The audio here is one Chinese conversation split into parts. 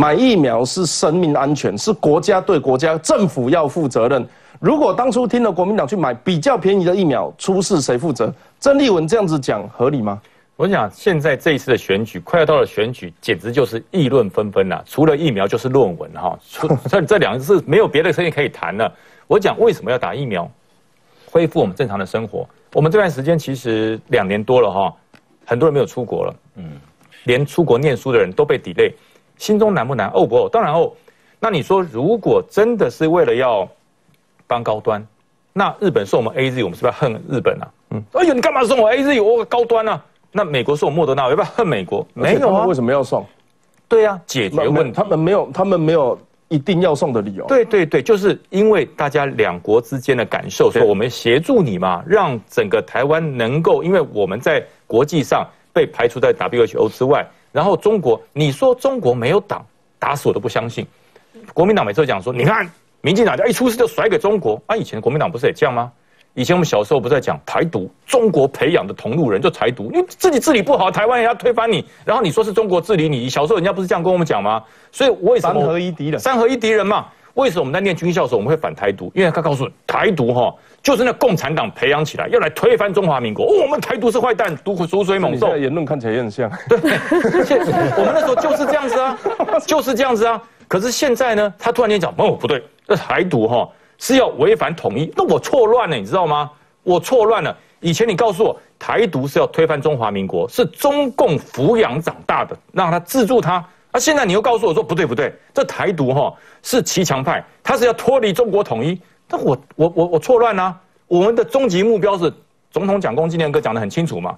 买疫苗是生命安全，是国家对国家政府要负责任。如果当初听了国民党去买比较便宜的疫苗，出事谁负责？郑丽文这样子讲合理吗？我讲现在这一次的选举快要到了选举，简直就是议论纷纷了。除了疫苗就是论文哈，这这两个是没有别的事情可以谈了。我讲为什么要打疫苗，恢复我们正常的生活。我们这段时间其实两年多了哈，很多人没有出国了，嗯，连出国念书的人都被抵 y 心中难不难？怄不怄，当然怄。那你说如果真的是为了要帮高端，那日本送我们 A Z，我们是不是要恨日本啊？嗯，哎呦，你干嘛送我 A Z？我高端啊？那美国送我莫德纳，要不要恨美国？没有啊，为什么要送？对呀，解决问题。他们没有，他们没有一定要送的理由。对对对，就是因为大家两国之间的感受，说我们协助你嘛，让整个台湾能够，因为我们在国际上被排除在 WHO 之外，然后中国，你说中国没有党，打死我都不相信。国民党每次都讲说，你看民进党一出事就甩给中国，啊，以前国民党不是也这样吗？以前我们小时候不是在讲台独，中国培养的同路人就台独，你自己治理不好，台湾人要推翻你，然后你说是中国治理你，小时候人家不是这样跟我们讲吗？所以为什么三合一敌人？三合一敌人嘛？为什么我们在念军校的时候我们会反台独？因为他告诉台独哈，就是那共产党培养起来要来推翻中华民国，我们台独是坏蛋，毒毒水猛兽。言论看起来也很像。对，我们那时候就是这样子啊，就是这样子啊。可是现在呢，他突然间讲哦不对，那台独哈。是要违反统一，那我错乱了，你知道吗？我错乱了。以前你告诉我台独是要推翻中华民国，是中共抚养长大的，让他资助他。那现在你又告诉我说不对不对，这台独哈是骑墙派，他是要脱离中国统一。那我我我我错乱啦。我们的终极目标是总统讲公纪念歌讲得很清楚嘛。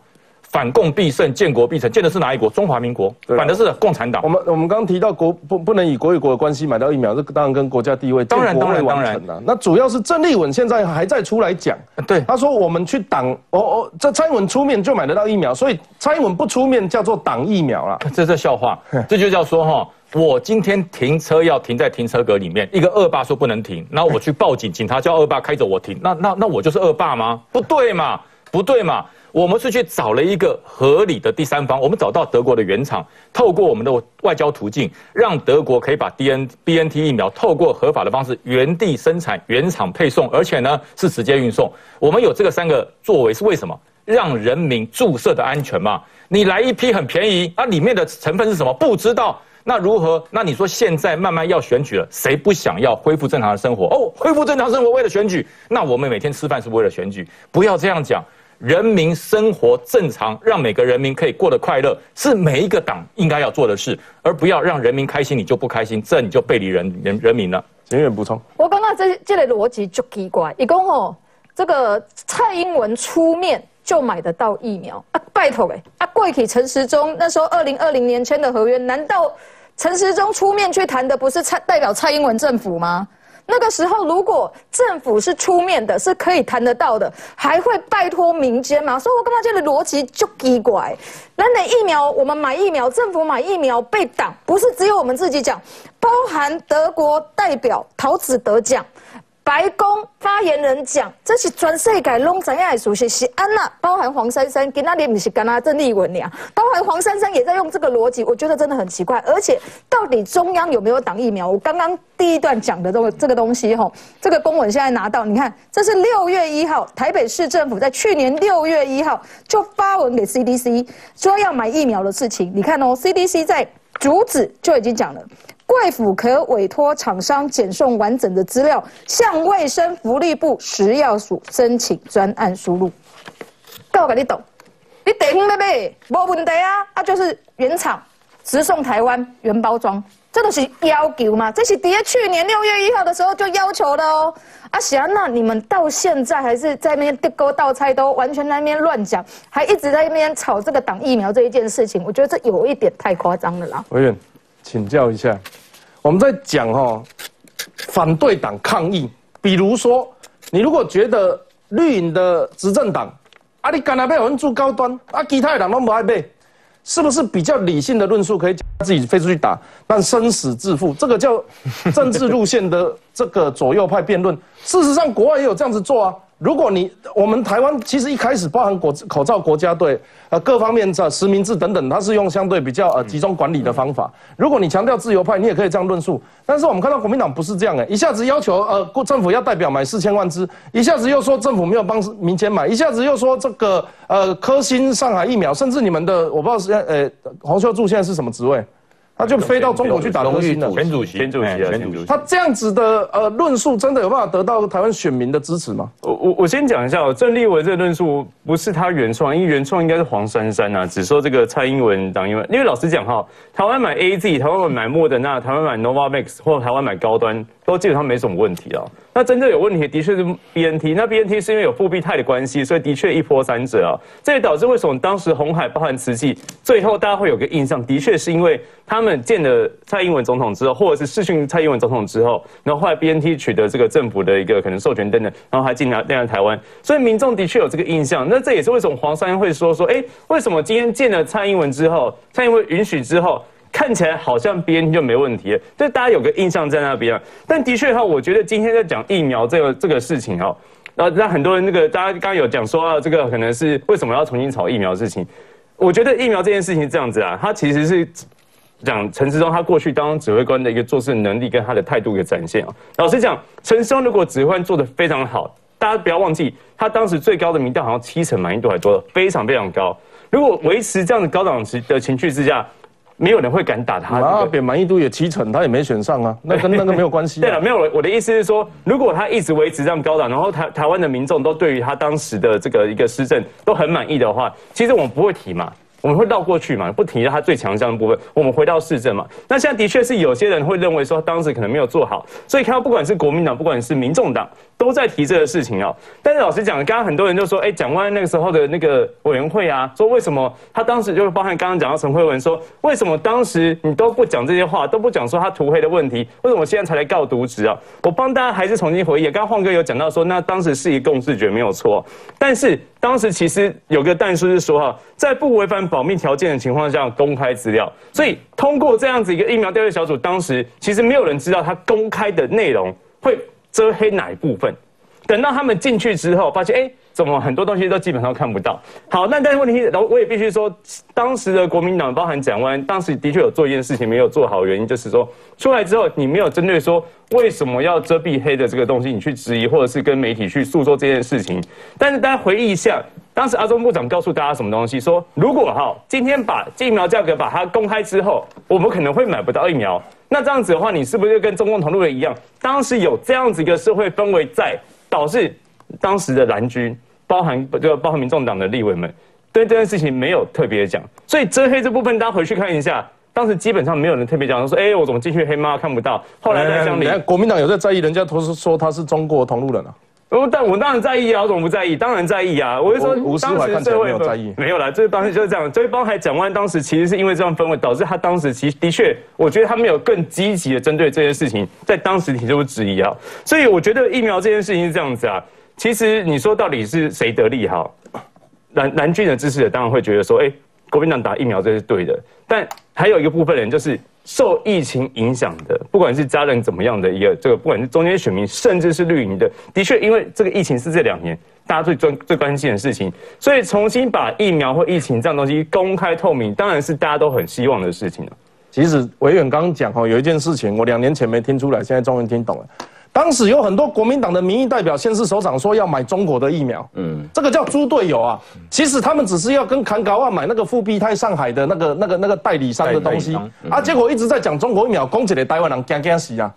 反共必胜，建国必成，建的是哪一国？中华民国，反的是共产党。我们我们刚刚提到国不不能以国与国的关系买到疫苗，这当然跟国家地位当然当然当然那主要是郑丽文现在还在出来讲，对，他说我们去挡，哦哦，这蔡英文出面就买得到疫苗，所以蔡英文不出面叫做挡疫苗了，这是笑话，这就叫说哈，我今天停车要停在停车格里面，一个恶霸说不能停，那我去报警，警察叫恶霸开走我停，那那那我就是恶霸吗？不对嘛，不对嘛。我们是去找了一个合理的第三方，我们找到德国的原厂，透过我们的外交途径，让德国可以把 D N B N T 疫苗透过合法的方式原地生产、原厂配送，而且呢是直接运送。我们有这个三个作为是为什么？让人民注射的安全嘛。你来一批很便宜，那里面的成分是什么？不知道。那如何？那你说现在慢慢要选举了，谁不想要恢复正常的生活？哦，恢复正常生活为了选举，那我们每天吃饭是为了选举，不要这样讲。人民生活正常，让每个人民可以过得快乐，是每一个党应该要做的事，而不要让人民开心，你就不开心，这你就背离人人人民了。陈远补充。我刚刚这这类逻辑就奇怪，一共吼，这个蔡英文出面就买得到疫苗啊？拜托哎，啊，贵体陈时中那时候二零二零年签的合约，难道陈时中出面去谈的不是蔡代表蔡英文政府吗？那个时候，如果政府是出面的，是可以谈得到的，还会拜托民间吗？所以我刚刚这个逻辑就奇怪。那那疫苗，我们买疫苗，政府买疫苗被挡，不是只有我们自己讲，包含德国代表陶子得奖。白宫发言人讲，这是全世界拢知影的事实，是安娜，包含黄珊珊，跟那里不是跟他郑丽文俩，包含黄珊珊也在用这个逻辑，我觉得真的很奇怪。而且，到底中央有没有挡疫苗？我刚刚第一段讲的这个这个东西，吼，这个公文现在拿到，你看，这是六月一号，台北市政府在去年六月一号就发文给 CDC 说要买疫苗的事情。你看哦，CDC 在主旨就已经讲了。贵府可委托厂商检送完整的资料，向卫生福利部食药署申请专案输入。够给你懂？你地方要买，无问题啊！啊，就是原厂直送台湾，原包装，这都是要求嘛？这是在去年六月一号的时候就要求的哦。啊，安那你们到现在还是在那边地沟倒菜，都完全在那边乱讲，还一直在那边炒这个挡疫苗这一件事情，我觉得这有一点太夸张了啦。委员，请教一下。我们在讲哈，反对党抗议，比如说，你如果觉得绿营的执政党，啊，你干那被有人住高端，啊，其他的党都不爱背，是不是比较理性的论述可以自己飞出去打，但生死自负，这个叫政治路线的这个左右派辩论。事实上，国外也有这样子做啊。如果你我们台湾其实一开始包含国口罩国家队，呃各方面的实名制等等，它是用相对比较呃集中管理的方法。如果你强调自由派，你也可以这样论述。但是我们看到国民党不是这样哎，一下子要求呃政府要代表买四千万支，一下子又说政府没有帮民间买，一下子又说这个呃科兴上海疫苗，甚至你们的我不知道是呃黄秀柱现在是什么职位？他就飞到中国去打东西了。前主席，前主席啊，前主席。他这样子的呃论述，真的有办法得到台湾选民的支持吗？我我我先讲一下哦，郑立文这个论述不是他原创，因为原创应该是黄珊珊啊，只说这个蔡英文党英文。因为老实讲哈，台湾买 A Z，台湾买莫德纳，台湾买 Novavax，或台湾买高端，都基本上没什么问题啊。那真正有问题的确是 B N T，那 B N T 是因为有复必泰的关系，所以的确一波三折啊。这也导致为什么当时红海包含瓷器，最后大家会有个印象，的确是因为他们见了蔡英文总统之后，或者是试训蔡英文总统之后，然后后来 B N T 取得这个政府的一个可能授权等等，然后还进来进来台湾，所以民众的确有这个印象。那这也是为什么黄山会说说，哎，为什么今天见了蔡英文之后，蔡英文允许之后？看起来好像 B N T 就没问题，就大家有个印象在那边。但的确哈，我觉得今天在讲疫苗这个这个事情哦，那那很多人那个大家刚刚有讲说啊，这个可能是为什么要重新炒疫苗的事情。我觉得疫苗这件事情是这样子啊，它其实是讲陈志忠他过去当指挥官的一个做事能力跟他的态度一个展现啊。老实讲，陈志忠如果指挥官做的非常好，大家不要忘记，他当时最高的民调好像七成满意度还多，非常非常高。如果维持这样的高档的情绪之下。没有人会敢打他。马扁满意度也七成，他也没选上啊，那跟那个没有关系。对了，没有，我的意思是说，如果他一直维持这样高档，然后台台湾的民众都对于他当时的这个一个施政都很满意的话，其实我们不会提嘛。我们会绕过去嘛？不提他最强项的部分。我们回到市政嘛。那现在的确是有些人会认为说，当时可能没有做好，所以看到不管是国民党，不管是民众党，都在提这个事情哦。但是老实讲，刚刚很多人就说，哎，蒋万那个时候的那个委员会啊，说为什么他当时就包含刚刚讲到陈慧文说，为什么当时你都不讲这些话，都不讲说他涂黑的问题，为什么现在才来告渎职啊？我帮大家还是重新回忆。刚刚晃哥有讲到说，那当时是一共视觉没有错，但是。当时其实有个但书是说哈，在不违反保密条件的情况下公开资料，所以通过这样子一个疫苗调查小组，当时其实没有人知道他公开的内容会遮黑哪一部分。等到他们进去之后，发现哎。怎么很多东西都基本上看不到？好，那但是问题，我我也必须说，当时的国民党包含蒋万，当时的确有做一件事情没有做好，原因就是说，出来之后你没有针对说为什么要遮蔽黑的这个东西，你去质疑或者是跟媒体去诉说这件事情。但是大家回忆一下，当时阿中部长告诉大家什么东西？说如果哈今天把疫苗价格把它公开之后，我们可能会买不到疫苗。那这样子的话，你是不是就跟中共同路人一样？当时有这样子一个社会氛围在，导致。当时的蓝军，包含就包含民众党的立委们，对这件事情没有特别讲，所以遮黑这部分大家回去看一下，当时基本上没有人特别讲说，哎，我怎么进去黑猫看不到？后来在讲你，国民党有在在意，人家都是说他是中国同路人啊。我但我当然在意啊，我怎么不在意？当然在意啊！我就说，当时社会没有在意，没有啦。这当时就是这样。这一帮还讲完，当时其实是因为这样氛围，导致他当时其实的确，我觉得他没有更积极的针对这件事情，在当时提出质疑啊。所以我觉得疫苗这件事情是这样子啊。其实你说到底是谁得利哈？蓝蓝军的支持者当然会觉得说，哎，国民党打疫苗这是对的。但还有一个部分人就是受疫情影响的，不管是家人怎么样的一个这个，不管是中间选民，甚至是绿营的，的确因为这个疫情是这两年大家最专最关心的事情，所以重新把疫苗或疫情这样东西公开透明，当然是大家都很希望的事情了。其实委员刚刚讲哦，有一件事情我两年前没听出来，现在终于听懂了。当时有很多国民党的民意代表、县市首长说要买中国的疫苗，嗯，这个叫猪队友啊。其实他们只是要跟坎高万买那个复必泰上海的那个、那个、那个代理商的东西啊，结果一直在讲中国疫苗，攻起来台湾人惊惊死啊。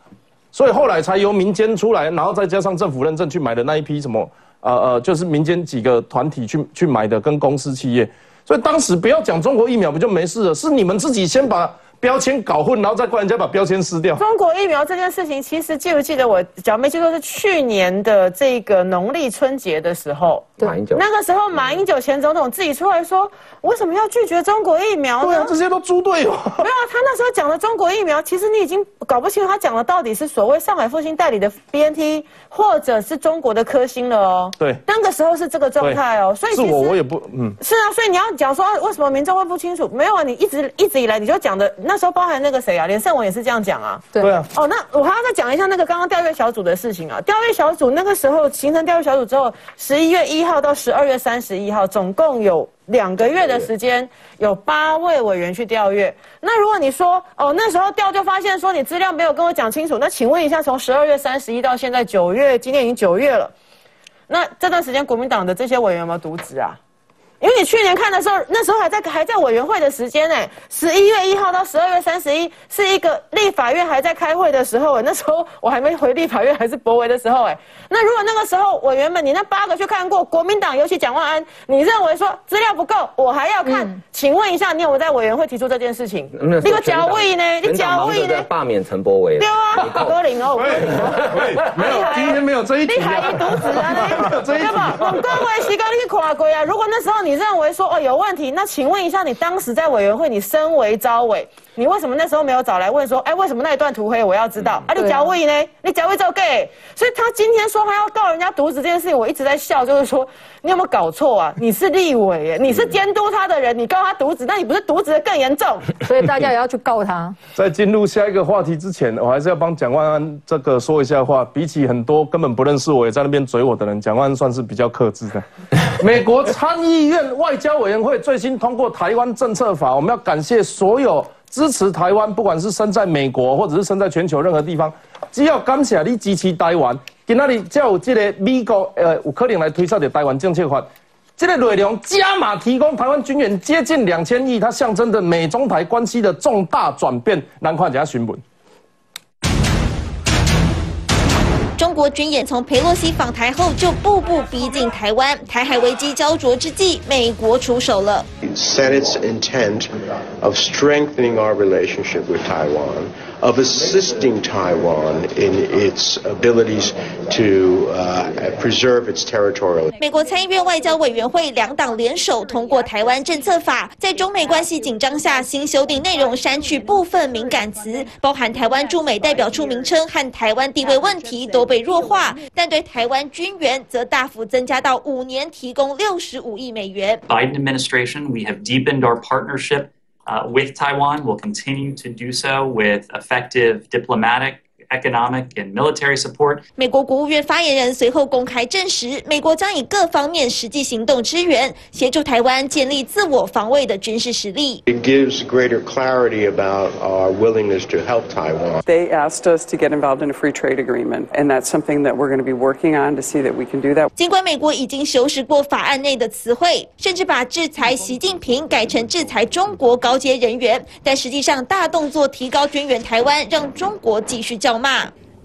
所以后来才由民间出来，然后再加上政府认证去买的那一批什么，呃呃，就是民间几个团体去去买的，跟公司企业。所以当时不要讲中国疫苗不就没事了？是你们自己先把。标签搞混，然后再怪人家把标签撕掉。中国疫苗这件事情，其实记不记得我讲没记错是去年的这个农历春节的时候，马英九那个时候马英九前总统自己出来说，为什么要拒绝中国疫苗呢？对啊，这些都猪队友。没有啊，他那时候讲的中国疫苗，其实你已经搞不清楚他讲的到底是所谓上海复兴代理的 BNT，或者是中国的科兴了哦。对，那个时候是这个状态哦，所以是我我也不嗯。是啊，所以你要讲说为什么民众会不清楚？没有啊，你一直一直以来你就讲的那。那时候包含那个谁啊，连胜文也是这样讲啊。对啊，哦，那我还要再讲一下那个刚刚调阅小组的事情啊。调阅小组那个时候形成调阅小组之后，十一月一号到十二月三十一号，总共有两个月的时间，有八位委员去调阅。那如果你说哦那时候调就发现说你资料没有跟我讲清楚，那请问一下，从十二月三十一到现在九月，今天已经九月了，那这段时间国民党的这些委员有没有渎职啊？因为你去年看的时候，那时候还在还在委员会的时间呢，十一月一号到十二月三十一是一个立法院还在开会的时候，那时候我还没回立法院，还是博维的时候，哎，那如果那个时候委员们，你那八个去看过，国民党尤其蒋万安，你认为说资料不够，我还要看，请问一下，你有没有在委员会提出这件事情？那你个假位呢？你假假位呢？在罢免陈柏维对。啊，歌林哦，歌林哦，没有，今天没有这一题你还啊一犊子啊！这一题对吧？我各位时间你去看过啊。如果那时候你认为说哦有问题，那请问一下，你当时在委员会，你身为招委，你为什么那时候没有找来问说，哎，为什么那一段涂黑？我要知道啊！你假位呢？你假位就给，所以他今天说他要告人家渎职这件事情，我一直在笑，就是说你有没有搞错啊？你是立委耶，你是监督他的人，你告他渎职，那你不是渎职的更严重？所以大家也要去告他。在进入下一个话题之前，我还是要帮蒋万安这个说一下话。比起很多根本不认识我也在那边嘴我的人，蒋万安算是比较克制的。美国参议院外交委员会最新通过台湾政策法，我们要感谢所有支持台湾，不管是身在美国或者是身在全球任何地方，只要感谢你支持台湾，今仔日才有这个美国呃有可能来推销的台湾政策法。这个内容加码提供台湾军援接近两千亿，它象征着美中台关系的重大转变。难看一下新闻。中国军演从佩洛西访台后就步步逼近台湾，台海危机焦灼之际，美国出手了。said its intent of strengthening our relationship with Taiwan, of assisting Taiwan in its abilities to uh, preserve its territorial 美国参议院外交委员会两党联手通过台湾政策法，在中美关系紧张下，新修订内容删去部分敏感词，包含台湾驻美代表处名称和台湾地位问题都被弱化，但对台湾军援则大幅增加到五年提供六十五亿美元。Biden administration, we have deepened our partnership uh, with Taiwan. We'll continue to do so with effective diplomatic, economic, and military support. 美国国务院发言人随后公开证实，美国将以各方面实际行动支援，协助台湾建立自我防卫的军事实力。It gives greater clarity about our willingness to help Taiwan. They asked us to get involved in a free trade agreement, and that's something that we're going to be working on to see that we can do that. 尽管美国已经修饰过法案内的词汇，甚至把制裁习近平改成制裁中国高阶人员，但实际上大动作提高军援台湾，让中国继续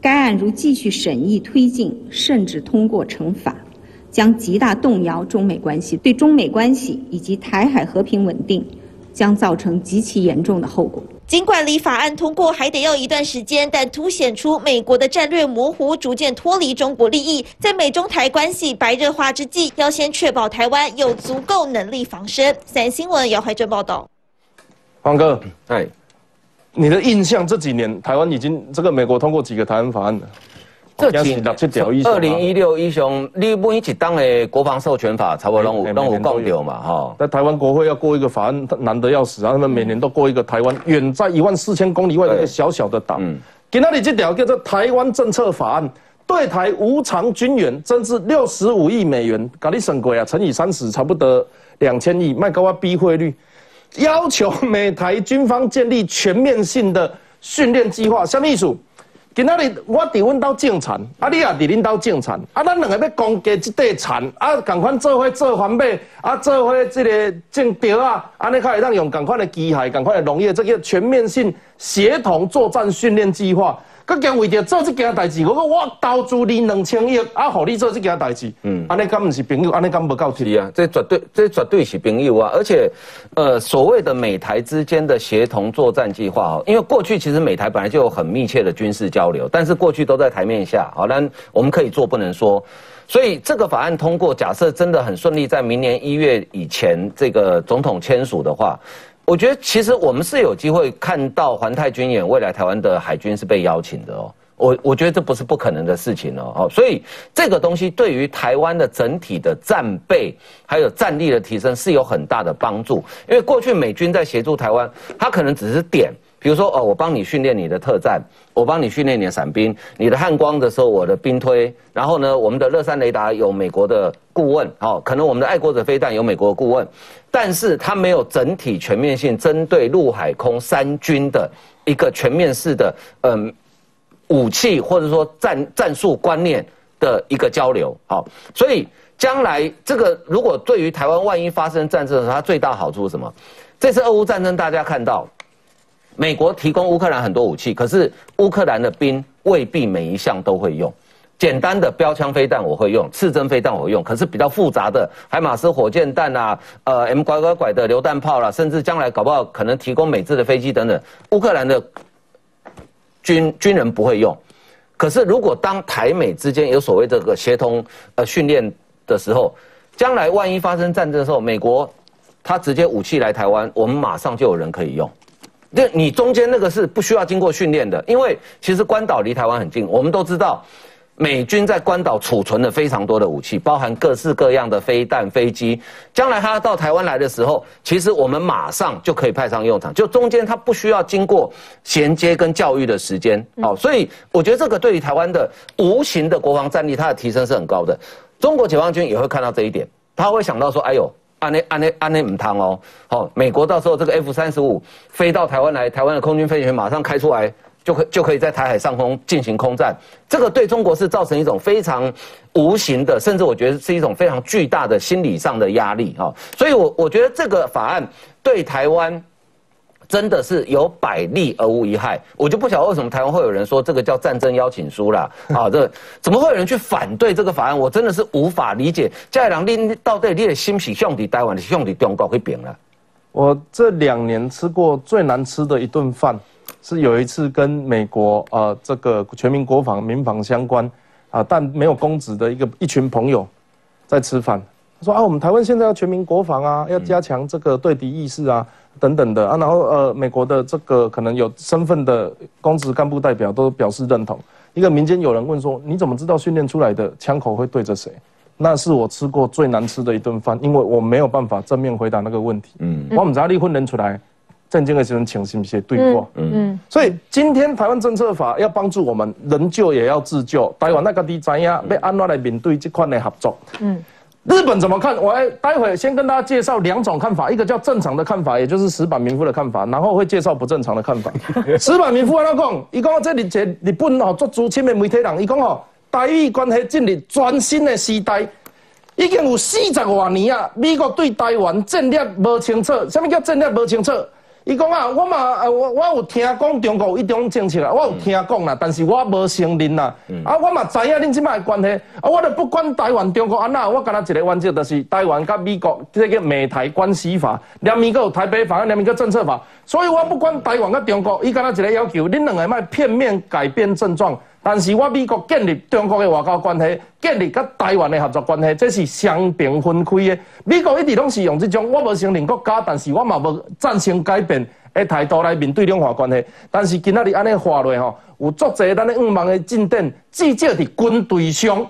该案如继续审议推进，甚至通过惩罚，将极大动摇中美关系，对中美关系以及台海和平稳定将造成极其严重的后果。尽管离法案通过还得要一段时间，但凸显出美国的战略模糊，逐渐脱离中国利益。在美中台关系白热化之际，要先确保台湾有足够能力防身。三新闻姚怀珍报道。黄哥，哎，你的印象这几年台湾已经这个美国通过几个台湾法案了？这几六七条以上啊二零一六一雄，你每一档的国防授权法，差不多拢有每拢有每年都有讲到嘛，哈。在台湾国会要过一个法案，难得要死啊！他们每年都过一个台湾远在一万四千公里外的一个小小的岛。今天你这条叫做台湾政策法案，对台无偿军援增至六十五亿美元，搞你省过啊，乘以三十，差不多两千亿，卖高我逼汇率，要求美台军方建立全面性的训练计划，什么意思？今仔日我伫阮兜种田，啊你也伫恁兜种田，啊咱两个要攻击即块田，啊共款做伙做环保，啊做伙即个种稻啊，安尼才会当用共款的机械、共款的农业，这个全面性协同作战训练计划。佮将为着做这件代志，我讲我投资你两千亿，啊，互你做这件代志，嗯，安尼敢毋是朋友，安尼敢无够贴是啊，这绝对这绝对是朋友啊！而且，呃，所谓的美台之间的协同作战计划哦，因为过去其实美台本来就有很密切的军事交流，但是过去都在台面下，好，那我们可以做不能说。所以这个法案通过，假设真的很顺利，在明年一月以前这个总统签署的话，我觉得其实我们是有机会看到环太军演，未来台湾的海军是被邀请的哦。我我觉得这不是不可能的事情哦，哦，所以这个东西对于台湾的整体的战备还有战力的提升是有很大的帮助。因为过去美军在协助台湾，他可能只是点，比如说哦，我帮你训练你的特战，我帮你训练你的伞兵，你的汉光的时候我的兵推，然后呢，我们的乐山雷达有美国的顾问，哦，可能我们的爱国者飞弹有美国的顾问，但是它没有整体全面性针对陆海空三军的一个全面式的嗯武器或者说战战术观念的一个交流，好，所以将来这个如果对于台湾万一发生战争的时候，它最大好处是什么？这次俄乌战争大家看到。美国提供乌克兰很多武器，可是乌克兰的兵未必每一项都会用。简单的标枪飞弹我会用，刺针飞弹我会用，可是比较复杂的海马斯火箭弹啊，呃 M 拐拐拐的榴弹炮啦，甚至将来搞不好可能提供美制的飞机等等，乌克兰的军军人不会用。可是如果当台美之间有所谓这个协同呃训练的时候，将来万一发生战争的时候，美国他直接武器来台湾，我们马上就有人可以用。就你中间那个是不需要经过训练的，因为其实关岛离台湾很近，我们都知道，美军在关岛储存了非常多的武器，包含各式各样的飞弹、飞机。将来他到台湾来的时候，其实我们马上就可以派上用场。就中间他不需要经过衔接跟教育的时间，哦，所以我觉得这个对于台湾的无形的国防战力，它的提升是很高的。中国解放军也会看到这一点，他会想到说，哎呦。安内安内安内唔汤哦，好，美国到时候这个 F 三十五飞到台湾来，台湾的空军飞行员马上开出来，就可就可以在台海上空进行空战。这个对中国是造成一种非常无形的，甚至我觉得是一种非常巨大的心理上的压力哈。所以，我我觉得这个法案对台湾。真的是有百利而无一害，我就不晓得为什么台湾会有人说这个叫战争邀请书啦。啊，这怎么会有人去反对这个法案？我真的是无法理解。嘉良，你到底你的心是向底台湾，的向底中国去变了？我这两年吃过最难吃的一顿饭，是有一次跟美国呃这个全民国防民防相关啊，但没有公职的一个一群朋友在吃饭。他说啊，我们台湾现在要全民国防啊，要加强这个对敌意识啊。等等的啊，然后呃，美国的这个可能有身份的公职干部代表都表示认同。一个民间有人问说：“你怎么知道训练出来的枪口会对着谁？”那是我吃过最难吃的一顿饭，因为我没有办法正面回答那个问题。嗯，我们只要离婚人出来，正经的时候请信些对话。嗯，所以今天台湾政策法要帮助我们人救也要自救。台湾那个地怎样要安怎来面对这款的合作？嗯。日本怎么看？我待会先跟大家介绍两种看法，一个叫正常的看法，也就是石板民夫的看法，然后会介绍不正常的看法。石板民夫安怎讲？伊讲这里这日本吼做资深的媒体人，伊讲吼台日关系进入全新的时代，已经有四十多年啊，美国对台湾战略无清楚，什么叫战略无清楚？伊讲啊，我嘛，呃，我我有听讲中国有一种政策啦，我有听讲啦，但是我无承认啦。啊，我嘛知影恁即摆关系，啊，我都不管台湾中国安那，我干那一个原则，就是台湾甲美国这个美台关系法，连美国台北法，连美国政策法，所以我不管台湾甲中国，伊干那一个要求，恁两个卖片面改变症状。但是我美国建立中国的外交关系，建立甲台湾的合作关系，这是双平分开的。美国一直拢是用这种我无承认国家，但是我嘛无赞成改变的态度来面对两岸关系。但是今仔日安尼话落吼，有足侪咱的五万的进展，至少伫军队上，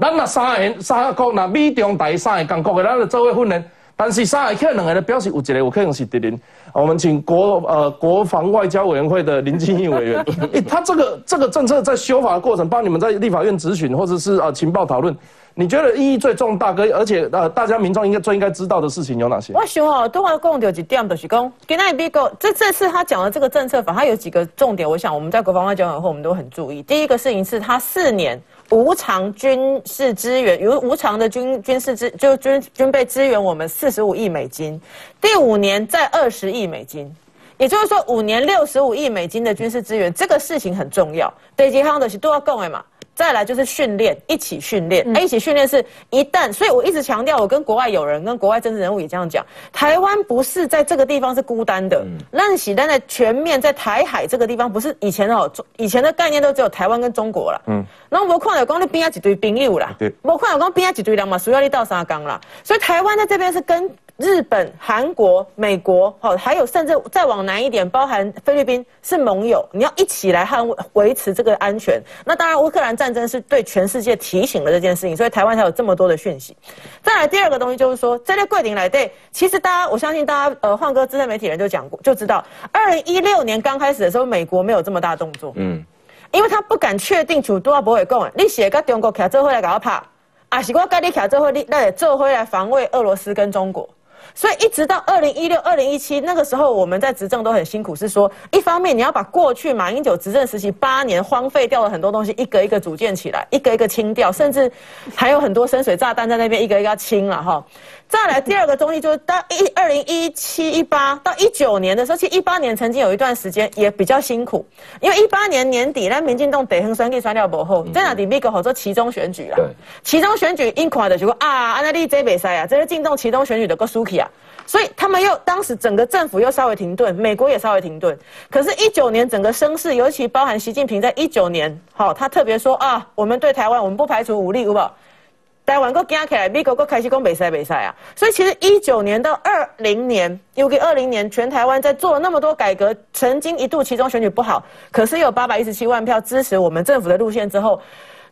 咱若三个三个国，若美中台三个共国的，咱就做伙训练。但是三个可能两个表示有一个有可能是敌人。我们请国呃国防外交委员会的林金义委员，诶，他这个这个政策在修法的过程，帮你们在立法院质询或者是呃情报讨论，你觉得意义最重大，跟而且呃大家民众应该最应该知道的事情有哪些？我想哦，都要讲到几点，就是讲，今天美国这这次他讲的这个政策法，它有几个重点，我想我们在国防外交委员会我们都很注意。第一个事情是，他四年。无偿军事支援，有无偿的军军事支就军军备支援我们四十五亿美金，第五年再二十亿美金，也就是说五年六十五亿美金的军事支援，这个事情很重要。对几行的是都要讲的嘛。再来就是训练，一起训练。哎，一起训练是一旦，所以我一直强调，我跟国外友人、跟国外政治人物也这样讲，台湾不是在这个地方是孤单的。让喜丹在全面在台海这个地方，不是以前哦，以前的概念都只有台湾跟中国了。嗯，然后我看有讲你边啊一堆兵友啦，对，我看有讲边啊一堆人嘛，需要你到沙冈啦。所以台湾在这边是跟日本、韩国、美国，好，还有甚至再往南一点，包含菲律宾是盟友，你要一起来捍卫维持这个安全。那当然，乌克兰战争是对全世界提醒了这件事情，所以台湾才有这么多的讯息。再来第二个东西就是说，在这桂林来对，其实大家我相信大家呃，换哥资深媒体人就讲过，就知道，二零一六年刚开始的时候，美国没有这么大动作，嗯，因为他不敢确定主多少不会讲，你写跟中国卡这会来搞我怕，啊，是我跟你卡这会你那也这会来防卫俄罗斯跟中国。所以一直到二零一六、二零一七那个时候，我们在执政都很辛苦，是说一方面你要把过去马英九执政时期八年荒废掉了很多东西，一个一个组建起来，一个一个清掉，甚至还有很多深水炸弹在那边一个一个清了哈。再来第二个东西就是到一二零一七一八到一九年的时候，其实一八年曾经有一段时间也比较辛苦，因为一八年年底那民进党得很酸地酸掉不后，在哪里美国好做其中选举啦？其中选举因垮的结果啊，安那利这北塞啊，这是进动其中选举的个输起啊。所以他们又当时整个政府又稍微停顿，美国也稍微停顿。可是，一九年整个声势，尤其包含习近平在一九年，好，他特别说啊，我们对台湾，我们不排除武力，好不好？台湾个加起来，美国个开始攻北赛北赛啊。所以，其实一九年到二零年，尤其二零年，全台湾在做了那么多改革，曾经一度其中选举不好，可是有八百一十七万票支持我们政府的路线之后。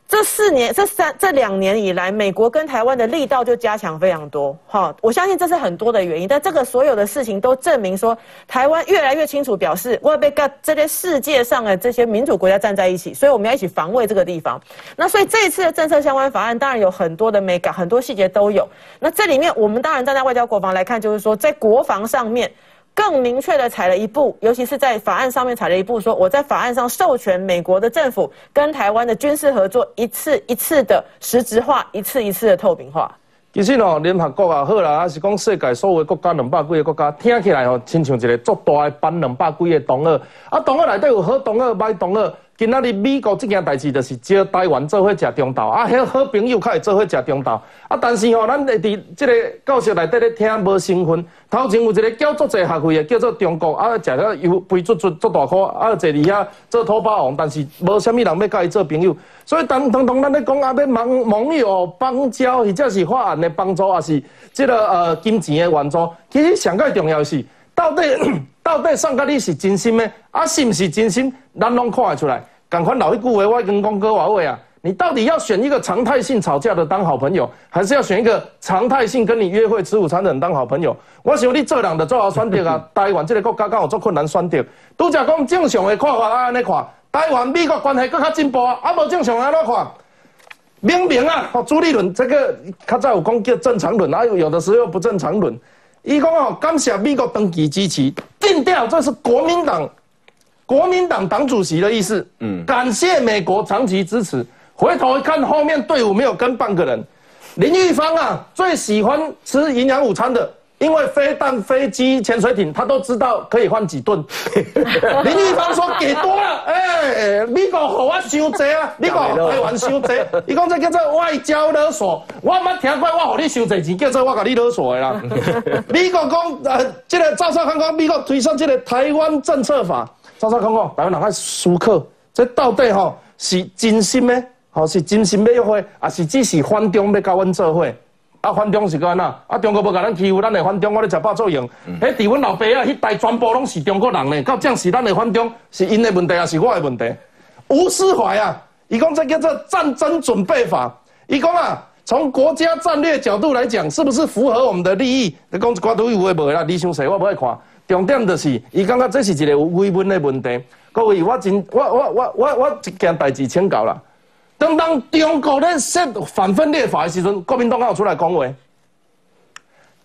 这四年、这三、这两年以来，美国跟台湾的力道就加强非常多。哈，我相信这是很多的原因，但这个所有的事情都证明说，台湾越来越清楚表示，我要被跟这些世界上的这些民主国家站在一起，所以我们要一起防卫这个地方。那所以这一次的政策相关法案，当然有很多的美感，很多细节都有。那这里面，我们当然站在外交国防来看，就是说在国防上面。更明确的踩了一步，尤其是在法案上面踩了一步，说我在法案上授权美国的政府跟台湾的军事合作一次一次的实质化，一次一次的透明化。其实哦，联合国也好啦，还是讲世界所有的国家两百几个国家，听起来哦，亲像一个足大的班两百几个同学，啊，同学内底有好同学，歹同学。今仔日美国这件代志，就是招台湾做伙食中道，啊，迄好朋友较会做伙食中道，啊，但是吼，咱会伫这个教室内底咧听无新闻。头前有一个叫做济学费的，叫做中国，啊，食了又肥足足足大块，啊，坐伫遐做土霸王，但是无虾米人要甲伊做朋友。所以当当当咱咧讲啊，要盟盟友邦交，或者是法案的帮助，还是即个呃金钱的援助，其实上个重要是，到底到底上个你是真心的，啊，是毋是真心，咱拢看会出来。赶快老一句话，我跟光哥话话啊！你到底要选一个常态性吵架的当好朋友，还是要选一个常态性跟你约会吃午餐的人当好朋友？我想你这人的做好选择啊！台湾这个国家刚好做困难选择。拄则讲正常的看法啊，安尼看，台湾美国关系更较进步啊，啊无正常安怎看？明明啊，哦，朱立伦这个他在有讲叫正常论，啊有有的时候不正常论。伊讲哦，感谢美国登记支持，定调这是国民党。国民党党主席的意思，嗯，感谢美国长期支持。回头一看，后面队伍没有跟半个人。林玉芳啊，最喜欢吃营养午餐的。因为飞弹、飞机、潜水艇，他都知道可以换几吨。林玉芳说给多了，哎，美国和我收济啊，美国台湾收济。伊讲这叫做外交勒索，我冇听过我和你伤济钱，叫做我甲你勒索的啦。美国讲呃，这个赵少康讲美国推上这个台湾政策法，赵少康讲台湾人爱输克，这到底吼是真心的，吼是真心要约会，还是只是反中要甲阮做伙？啊，反中是干呐？啊，中国无甲咱欺负，咱的反中，我咧食饱作用。迄伫阮老爸啊，迄代全部拢是中国人呢。到这样是咱的反中，是因的问题，还是我的问题？吴思怀啊，伊讲这叫做战争准备法。伊讲啊，从国家战略角度来讲，是不是符合我们的利益？你讲一寡都有诶无啦？你想说，我不爱看。重点就是，伊感觉这是一个有微文的问题。各位，我真，我我我我我一件代志请教啦。当当中国咧设反分裂法的时阵，国民党有出来讲话。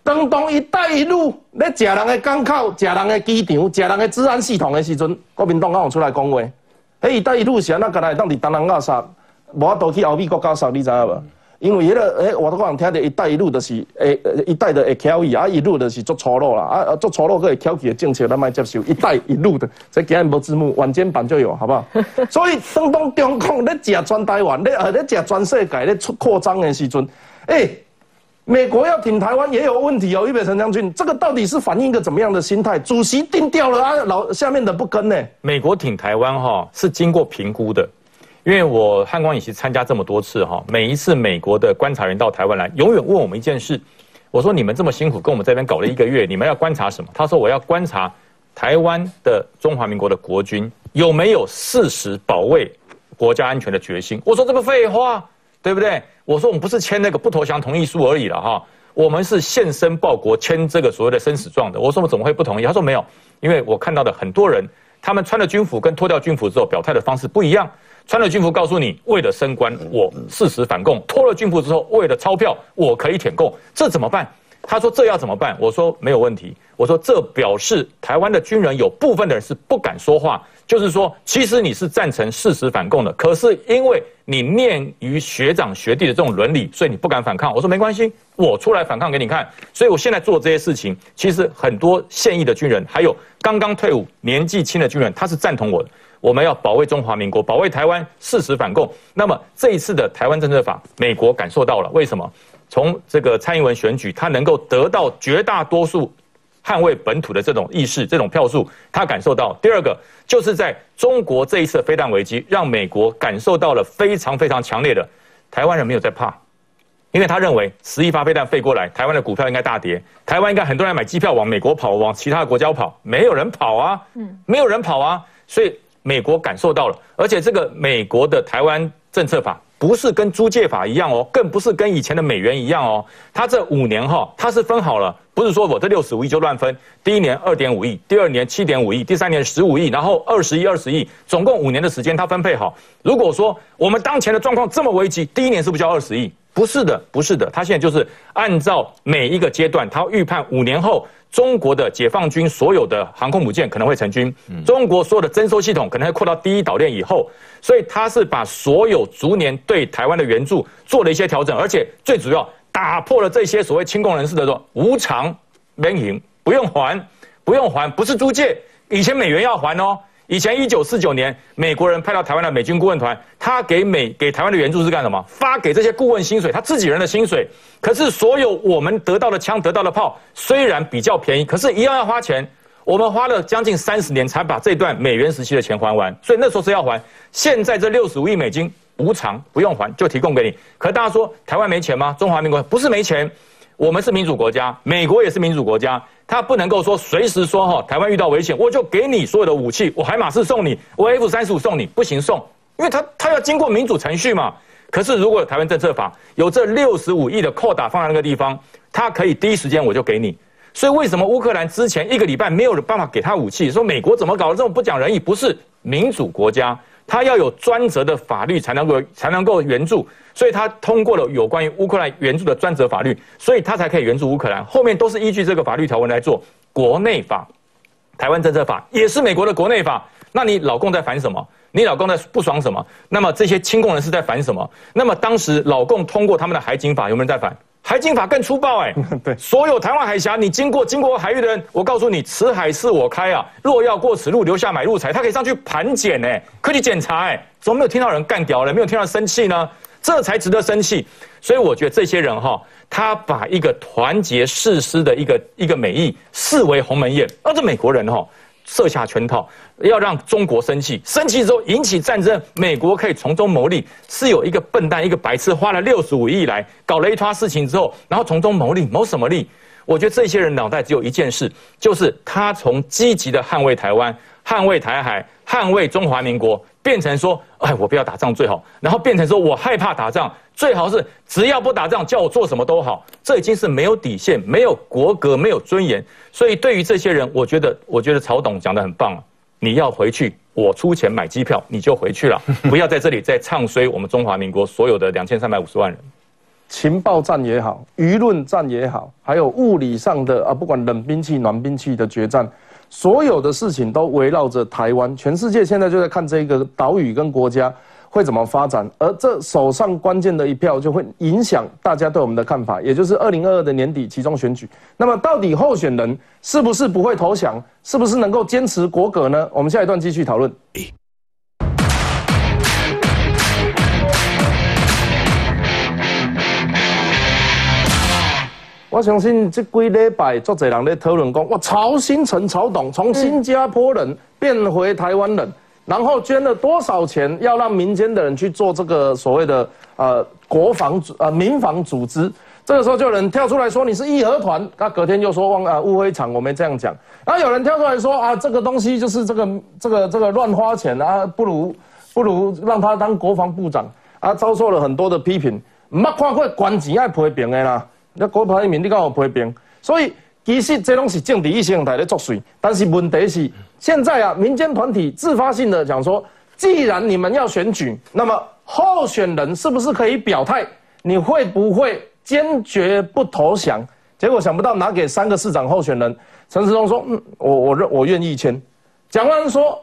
当当一带一路咧食人的港口、食人的机场、食人的治安系统的时阵，国民党有出来讲话。迄一带一路是安怎个来当伫东南亚杀，无法度去欧美国家杀，你知影无？因为迄个诶，我都讲听着一带一路就是诶，一带的会巧伊啊，一路就是做粗鲁啦，啊，做粗鲁个会巧起的政策，咱莫接受。一带一路的，这今日无字幕，晚间版就有，好不好？所以当当中共咧食全台湾，咧呃咧食全世界咧出扩张的时阵，诶，美国要挺台湾也有问题哦。预备陈将军，这个到底是反映一个怎么样的心态？主席定掉了啊，老下面的不跟呢？美国挺台湾哈，是经过评估的。因为我汉光演习参加这么多次哈，每一次美国的观察员到台湾来，永远问我们一件事：我说你们这么辛苦跟我们这边搞了一个月，你们要观察什么？他说我要观察台湾的中华民国的国军有没有誓实保卫国家安全的决心。我说这不废话，对不对？我说我们不是签那个不投降同意书而已了哈，我们是现身报国，签这个所谓的生死状的。我说我怎么会不同意？他说没有，因为我看到的很多人，他们穿了军服跟脱掉军服之后表态的方式不一样。穿了军服告诉你，为了升官，我誓死反共；脱了军服之后，为了钞票，我可以舔共，这怎么办？他说这要怎么办？我说没有问题。我说这表示台湾的军人有部分的人是不敢说话，就是说其实你是赞成誓死反共的，可是因为你念于学长学弟的这种伦理，所以你不敢反抗。我说没关系，我出来反抗给你看。所以我现在做这些事情，其实很多现役的军人，还有刚刚退伍、年纪轻的军人，他是赞同我的。我们要保卫中华民国，保卫台湾，誓死反共。那么这一次的台湾政策法，美国感受到了。为什么？从这个蔡英文选举，他能够得到绝大多数捍卫本土的这种意识、这种票数，他感受到。第二个，就是在中国这一次飞弹危机，让美国感受到了非常非常强烈的台湾人没有在怕，因为他认为十亿发飞弹飞过来，台湾的股票应该大跌，台湾应该很多人买机票往美国跑，往其他的国家跑，没有人跑啊，嗯，没有人跑啊，所以。美国感受到了，而且这个美国的台湾政策法不是跟租借法一样哦，更不是跟以前的美元一样哦。它这五年哈，它是分好了，不是说我这六十五亿就乱分。第一年二点五亿，第二年七点五亿，第三年十五亿，然后二十亿、二十亿，总共五年的时间它分配好。如果说我们当前的状况这么危急，第一年是不是要二十亿？不是的，不是的，他现在就是按照每一个阶段，他预判五年后。中国的解放军所有的航空母舰可能会成军，中国所有的征收系统可能会扩到第一岛链以后，所以他是把所有逐年对台湾的援助做了一些调整，而且最主要打破了这些所谓亲共人士的说无偿免营不用还，不用还，不是租借，以前美元要还哦。以前一九四九年，美国人派到台湾的美军顾问团，他给美给台湾的援助是干什么？发给这些顾问薪水，他自己人的薪水。可是所有我们得到的枪、得到的炮，虽然比较便宜，可是一样要花钱。我们花了将近三十年才把这段美元时期的钱还完，所以那时候是要还。现在这六十五亿美金无偿不用还，就提供给你。可大家说台湾没钱吗？中华民国不是没钱，我们是民主国家，美国也是民主国家。他不能够说随时说哈，台湾遇到危险，我就给你所有的武器，我海马斯送你，我 F 三十五送你，不行送，因为他他要经过民主程序嘛。可是如果台湾政策法有这六十五亿的扣打放在那个地方，他可以第一时间我就给你。所以为什么乌克兰之前一个礼拜没有办法给他武器？说美国怎么搞的这种不讲仁义？不是民主国家。他要有专责的法律才能够才能够援助，所以他通过了有关于乌克兰援助的专责法律，所以他才可以援助乌克兰。后面都是依据这个法律条文来做国内法，台湾政策法也是美国的国内法。那你老公在烦什么？你老公在不爽什么？那么这些亲共人士在烦什么？那么当时老共通过他们的海警法，有没有人在烦？海警法更粗暴哎，对，所有台湾海峡，你经过经过海域的人，我告诉你，此海是我开啊，若要过此路，留下买路财，他可以上去盘检哎，可以检查哎，怎么没有听到人干掉了，没有听到生气呢？这才值得生气。所以我觉得这些人哈，他把一个团结誓师的一个一个美意视为鸿门宴，而这美国人哈。设下圈套，要让中国生气，生气之后引起战争，美国可以从中牟利。是有一个笨蛋，一个白痴，花了六十五亿来搞了一摊事情之后，然后从中牟利，谋什么利？我觉得这些人脑袋只有一件事，就是他从积极的捍卫台湾、捍卫台海、捍卫中华民国。变成说，哎，我不要打仗最好，然后变成说我害怕打仗，最好是只要不打仗，叫我做什么都好。这已经是没有底线、没有国格、没有尊严。所以对于这些人，我觉得，我觉得曹董讲的很棒。你要回去，我出钱买机票，你就回去了，不要在这里再唱衰我们中华民国所有的两千三百五十万人。情报战也好，舆论战也好，还有物理上的啊，不管冷兵器、暖兵器的决战。所有的事情都围绕着台湾，全世界现在就在看这个岛屿跟国家会怎么发展，而这手上关键的一票就会影响大家对我们的看法，也就是二零二二的年底其中选举。那么到底候选人是不是不会投降，是不是能够坚持国格呢？我们下一段继续讨论。我相信这几礼拜，作者人在讨论讲，哇，曹新成、曹董从新加坡人变回台湾人，然后捐了多少钱，要让民间的人去做这个所谓的呃国防组呃民防组织，这个时候就有人跳出来说你是义和团，那隔天就说汪啊误会场，我没这样讲。然后有人跳出来说啊这个东西就是这个这个这个乱花钱啊，不如 不如让他当国防部长啊，遭受了很多的批评。唔捌看过官钱爱批评的啦，那国排名你敢有批评？所以其实这拢是政治意识形态在作祟。但是问题是现在啊，民间团体自发性的讲说，既然你们要选举，那么候选人是不是可以表态？你会不会坚决不投降？结果想不到拿给三个市长候选人，陈时中说：“嗯，我我认我愿意签。”蒋万安说：“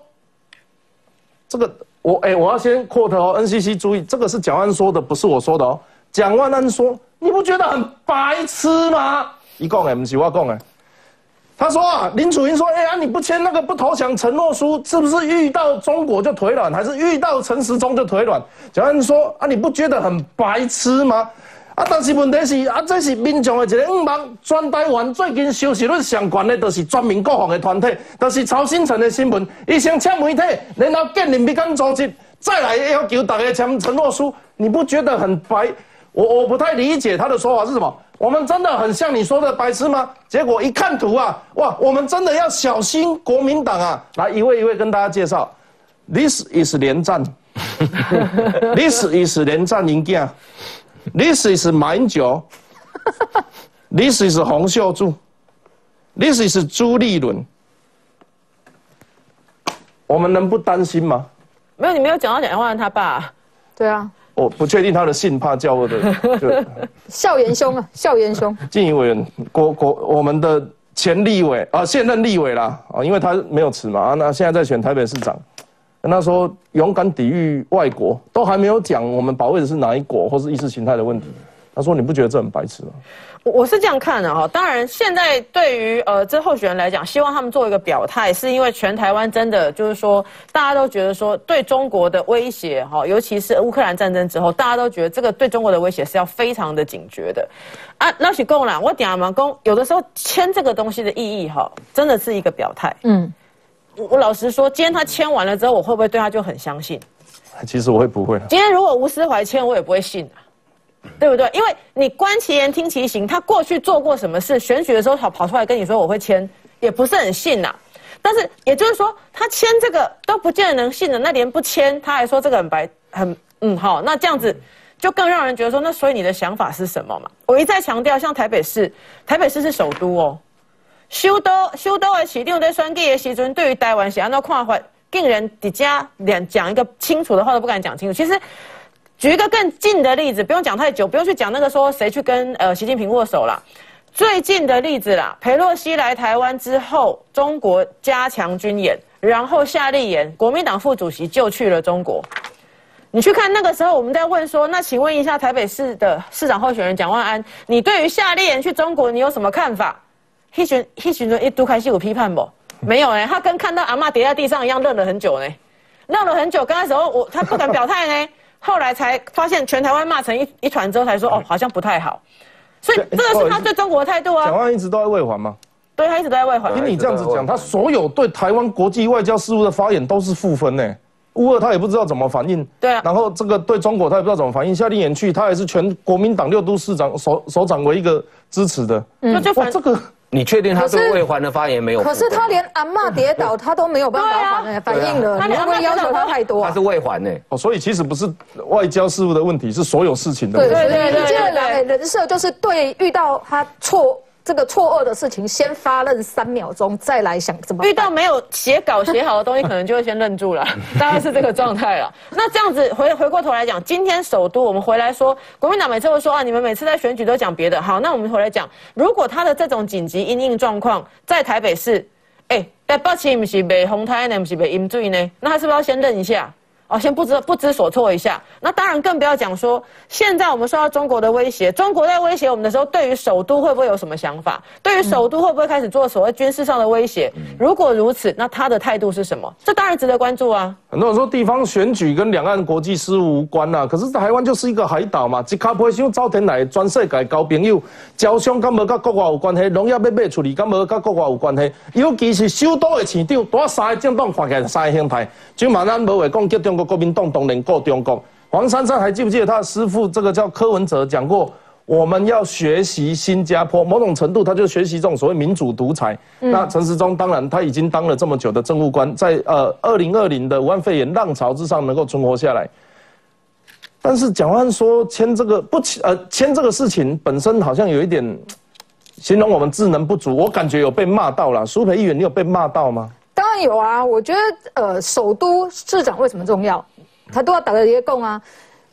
这个我哎，我要先 quote 哦，NCC 注意，这个是蒋万安说的，不是我说的哦。”蒋万安说：“你不觉得很白痴吗？”一共哎，不是我讲哎。他说啊，林楚英说：“哎呀，你不签那个不投降承诺书，是不是遇到中国就腿软，还是遇到陈时中就腿软？”蒋安说：“啊，你不觉得很白痴吗？”啊，但是问题是啊，这是民众的一个愿望。全台湾最近收视率上悬的，就是全民国防的团体，就是曹新成的新闻，伊先抢媒体，然后建立民间组织，再来要求大家签承诺书，你不觉得很白？我我不太理解他的说法是什么。我们真的很像你说的白痴吗？结果一看图啊，哇，我们真的要小心国民党啊！来一位一位跟大家介绍，This is 连战，This is 连战赢家。This is 马英九，This is 洪秀柱，This is 朱立伦，我们能不担心吗？没有，你没有讲到蒋万安他爸。对啊，我不确定他的姓，怕叫我的。就校园兄啊，校园兄。静怡委员，国国我们的前立委啊，现任立委啦啊，因为他没有辞嘛啊，那现在在选台北市长。跟他说勇敢抵御外国，都还没有讲我们保卫的是哪一国或是意识形态的问题。他说你不觉得这很白痴吗？我我是这样看的哈，当然现在对于呃这候选人来讲，希望他们做一个表态，是因为全台湾真的就是说大家都觉得说对中国的威胁哈，尤其是乌克兰战争之后，大家都觉得这个对中国的威胁是要非常的警觉的啊。那许够了，我讲嘛，公有的时候签这个东西的意义哈，真的是一个表态。嗯。我老实说，今天他签完了之后，我会不会对他就很相信？其实我会不会？今天如果吴思怀签，我也不会信啊，对不对？因为你观其言听其行，他过去做过什么事？选举的时候跑跑出来跟你说我会签，也不是很信呐。但是也就是说，他签这个都不见得能信的，那连不签他还说这个很白很嗯好，那这样子就更让人觉得说，那所以你的想法是什么嘛？我一再强调，像台北市，台北市是首都哦。修都修都的市长在选举的时阵，对于台湾是安怎看法，竟然底下连讲一个清楚的话都不敢讲清楚。其实，举一个更近的例子，不用讲太久，不用去讲那个说谁去跟呃习近平握手了。最近的例子啦，裴洛西来台湾之后，中国加强军演，然后夏立言国民党副主席就去了中国。你去看那个时候，我们在问说，那请问一下台北市的市长候选人蒋万安，你对于夏立言去中国，你有什么看法？一群一群人一读开始有批判不？没有哎，他跟看到阿妈跌在地上一样，愣了很久呢，愣了很久。刚开始我他不敢表态呢，后来才发现全台湾骂成一一团之后，才说哦，好像不太好。所以这个是他对中国的态度啊。蒋万一直都在外环吗？对他一直都在外环。听你这样子讲，他所有对台湾国际外交事务的发言都是负分呢。乌二他也不知道怎么反应。对啊。然后这个对中国他也不知道怎么反应。夏立言去，他也是全国民党六都市长首首长为一个支持的。那就反，这个。你确定他是未还的发言没有？可是他连阿妈跌倒他都没有办法反反应了，他会不会要求他太多？他是未还呢，哦，所以其实不是外交事务的问题，是所有事情的问题。对对对对对，人设就是对遇到他错。这个错愕的事情，先发愣三秒钟，再来想怎么。遇到没有写稿写好的东西，可能就会先愣住了，大概是这个状态了。那这样子回回过头来讲，今天首都我们回来说，国民党每次会说啊，你们每次在选举都讲别的。好，那我们回来讲，如果他的这种紧急因应状况在台北市，哎，在北市不是被洪台呢，不是被淹水呢，那他是不是要先愣一下？哦，先不知不知所措一下，那当然更不要讲说，现在我们受到中国的威胁，中国在威胁我们的时候，对于首都会不会有什么想法？对于首都会不会开始做所谓军事上的威胁？如果如此，那他的态度是什么？这当然值得关注啊。很多人说地方选举跟两岸国际事务无关啊，可是台湾就是一个海岛嘛，一卡不像早天来全世界交朋友，交商敢无跟国外有关系，农业要卖出去敢无跟国外有关系？尤其是首都的市长，多三个政党发起来三个形态，就马咱无话讲叫中。国国民党当然够中国，黄珊珊还记不记得他的师傅这个叫柯文哲讲过，我们要学习新加坡，某种程度他就学习这种所谓民主独裁。那陈时中当然他已经当了这么久的政务官，在呃二零二零的武汉肺炎浪潮之上能够存活下来。但是蒋万安说签这个不签呃签这个事情本身好像有一点形容我们智能不足，我感觉有被骂到了。苏培议员，你有被骂到吗？有啊，我觉得呃，首都市长为什么重要？他都要打个一个讲啊。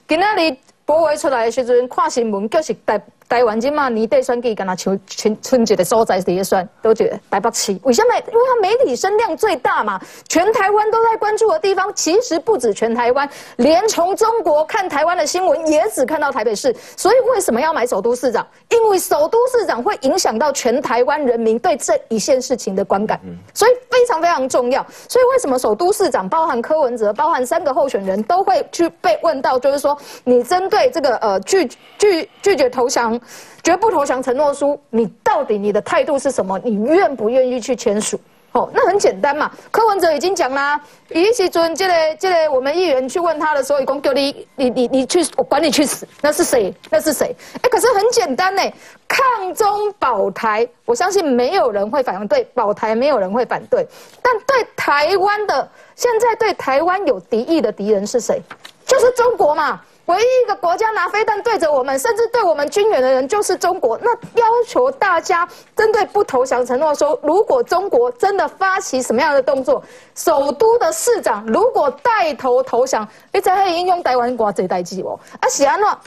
今仔日播话出来的时阵，看新闻就是台台湾今嘛年底选举，跟他春春春节的所在第一选，都觉得台北市为什么？因为它媒体声量最大嘛，全台湾都在关注的地方，其实不止全台湾，连从中国看台湾的新闻也只看到台北市。所以为什么要买首都市长？因为首都市长会影响到全台湾人民对这一件事情的观感，所以非常非常重要。所以为什么首都市长包含柯文哲，包含三个候选人都会去被问到，就是说你针对这个呃拒拒拒绝投降。绝不投降承诺书，你到底你的态度是什么？你愿不愿意去签署？哦，那很简单嘛。柯文哲已经讲啦，一起尊这个这个我们议员去问他的时候，一共叫你你你你去，我管你去死。那是谁？那是谁？哎，可是很简单呢，抗中保台，我相信没有人会反对保台，没有人会反对。但对台湾的，现在对台湾有敌意的敌人是谁？就是中国嘛。唯一一个国家拿飞弹对着我们，甚至对我们军援的人就是中国。那要求大家针对不投降承诺说，如果中国真的发起什么样的动作，首都的市长如果带头投降，你才会应用台湾国这代际哦。啊，喜安诺，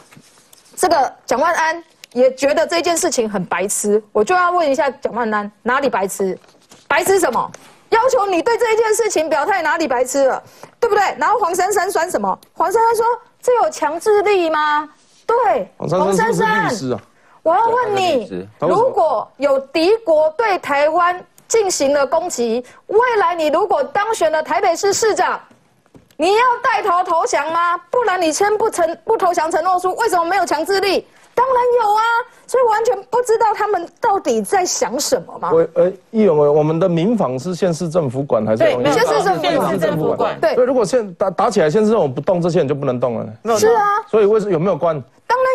这个蒋万安也觉得这件事情很白痴，我就要问一下蒋万安，哪里白痴？白痴什么？要求你对这一件事情表态，哪里白痴了？对不对？然后黄珊珊酸什么？黄珊珊说。这有强制力吗？对，黄珊珊我要问你，如果有敌国对台湾进行了攻击，未来你如果当选了台北市市长，你要带头投降吗？不然你签不成不投降承诺书，为什么没有强制力？当然有啊，所以完全不知道他们到底在想什么嘛？我呃，议员，我们的民房是县市政府管还是？对，县市政府管。对，如果现打打起来，县市政府不动，这些人就不能动了。是啊。所以为什有没有关？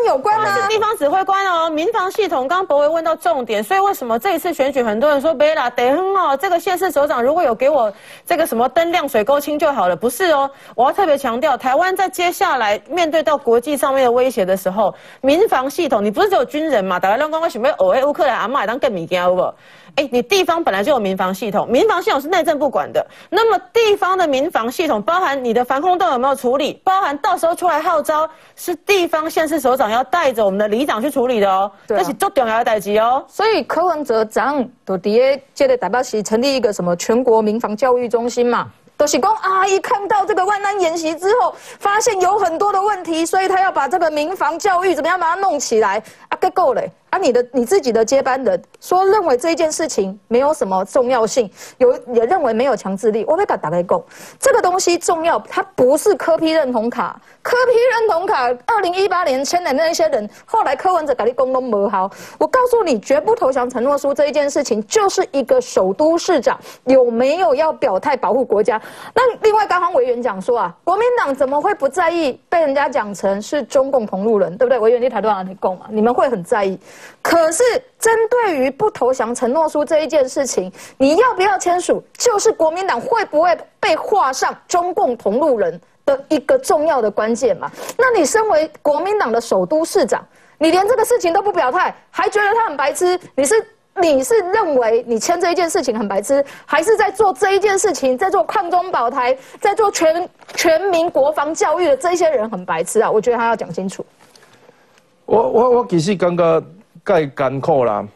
有关啊，地方指挥官哦，民防系统。刚刚博维问到重点，所以为什么这一次选举，很多人说别啦，得很哦，这个县市首长如果有给我这个什么灯亮水沟清就好了，不是哦，我要特别强调，台湾在接下来面对到国际上面的威胁的时候，民防系统，你不是只有军人嘛？打开亮光，为什么偶尔乌克兰阿妈当更米惊不？哎，你地方本来就有民防系统，民防系统是内政部管的。那么地方的民防系统，包含你的防空洞有没有处理？包含到时候出来号召，是地方县市首长要带着我们的里长去处理的哦。这是重要的代级哦。所以柯文哲长都底下接着代表席成立一个什么全国民防教育中心嘛。都是讲啊，一看到这个万安演习之后，发现有很多的问题，所以他要把这个民防教育怎么样把它弄起来啊？够够嘞！啊，你的你自己的接班人说认为这一件事情没有什么重要性，有也认为没有强制力。我会打打开讲，这个东西重要，它不是科批认同卡。科批认同卡，二零一八年签的那些人，后来柯文哲改立功都没好。我告诉你，绝不投降承诺书这一件事情，就是一个首都市长有没有要表态保护国家。那另外，刚刚委员讲说啊，国民党怎么会不在意被人家讲成是中共同路人，对不对？委员你台多少你共嘛？你们会很在意。可是，针对于不投降承诺书这一件事情，你要不要签署，就是国民党会不会被画上中共同路人的一个重要的关键嘛？那你身为国民党的首都市长，你连这个事情都不表态，还觉得他很白痴？你是你是认为你签这一件事情很白痴，还是在做这一件事情，在做抗中保台，在做全全民国防教育的这些人很白痴啊？我觉得他要讲清楚。我我我其实刚刚再艰苦啦。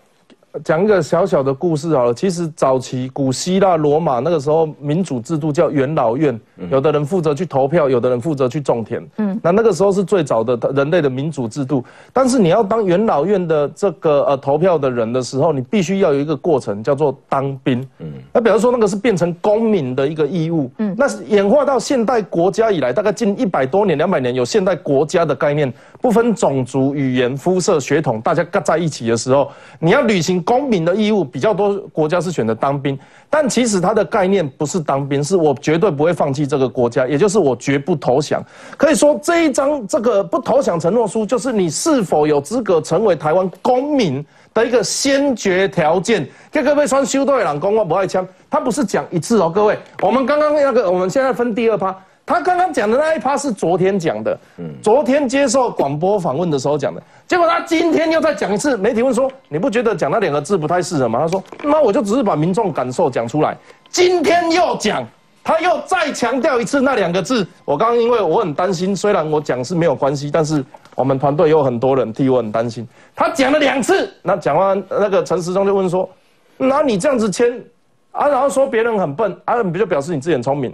讲一个小小的故事好了。其实早期古希腊罗马那个时候民主制度叫元老院，有的人负责去投票，有的人负责去种田。嗯，那那个时候是最早的人类的民主制度。但是你要当元老院的这个呃投票的人的时候，你必须要有一个过程叫做当兵。嗯，那比如说那个是变成公民的一个义务。嗯，那是演化到现代国家以来，大概近一百多年、两百年有现代国家的概念。不分种族、语言、肤色、血统，大家搁在一起的时候，你要履行公民的义务，比较多国家是选择当兵，但其实它的概念不是当兵，是我绝对不会放弃这个国家，也就是我绝不投降。可以说这一张这个不投降承诺书，就是你是否有资格成为台湾公民的一个先决条件。这个被穿修队长公我不爱枪，他不是讲一次哦，各位，我们刚刚那个，我们现在分第二趴。他刚刚讲的那一趴是昨天讲的，嗯昨天接受广播访问的时候讲的，结果他今天又再讲一次。媒体问说：“你不觉得讲那两个字不太适合吗？”他说：“那我就只是把民众感受讲出来。”今天又讲，他又再强调一次那两个字。我刚刚因为我很担心，虽然我讲是没有关系，但是我们团队有很多人替我很担心。他讲了两次，那讲完那个陈时中就问说：“那你这样子签啊，然后说别人很笨啊，不就表示你自己很聪明？”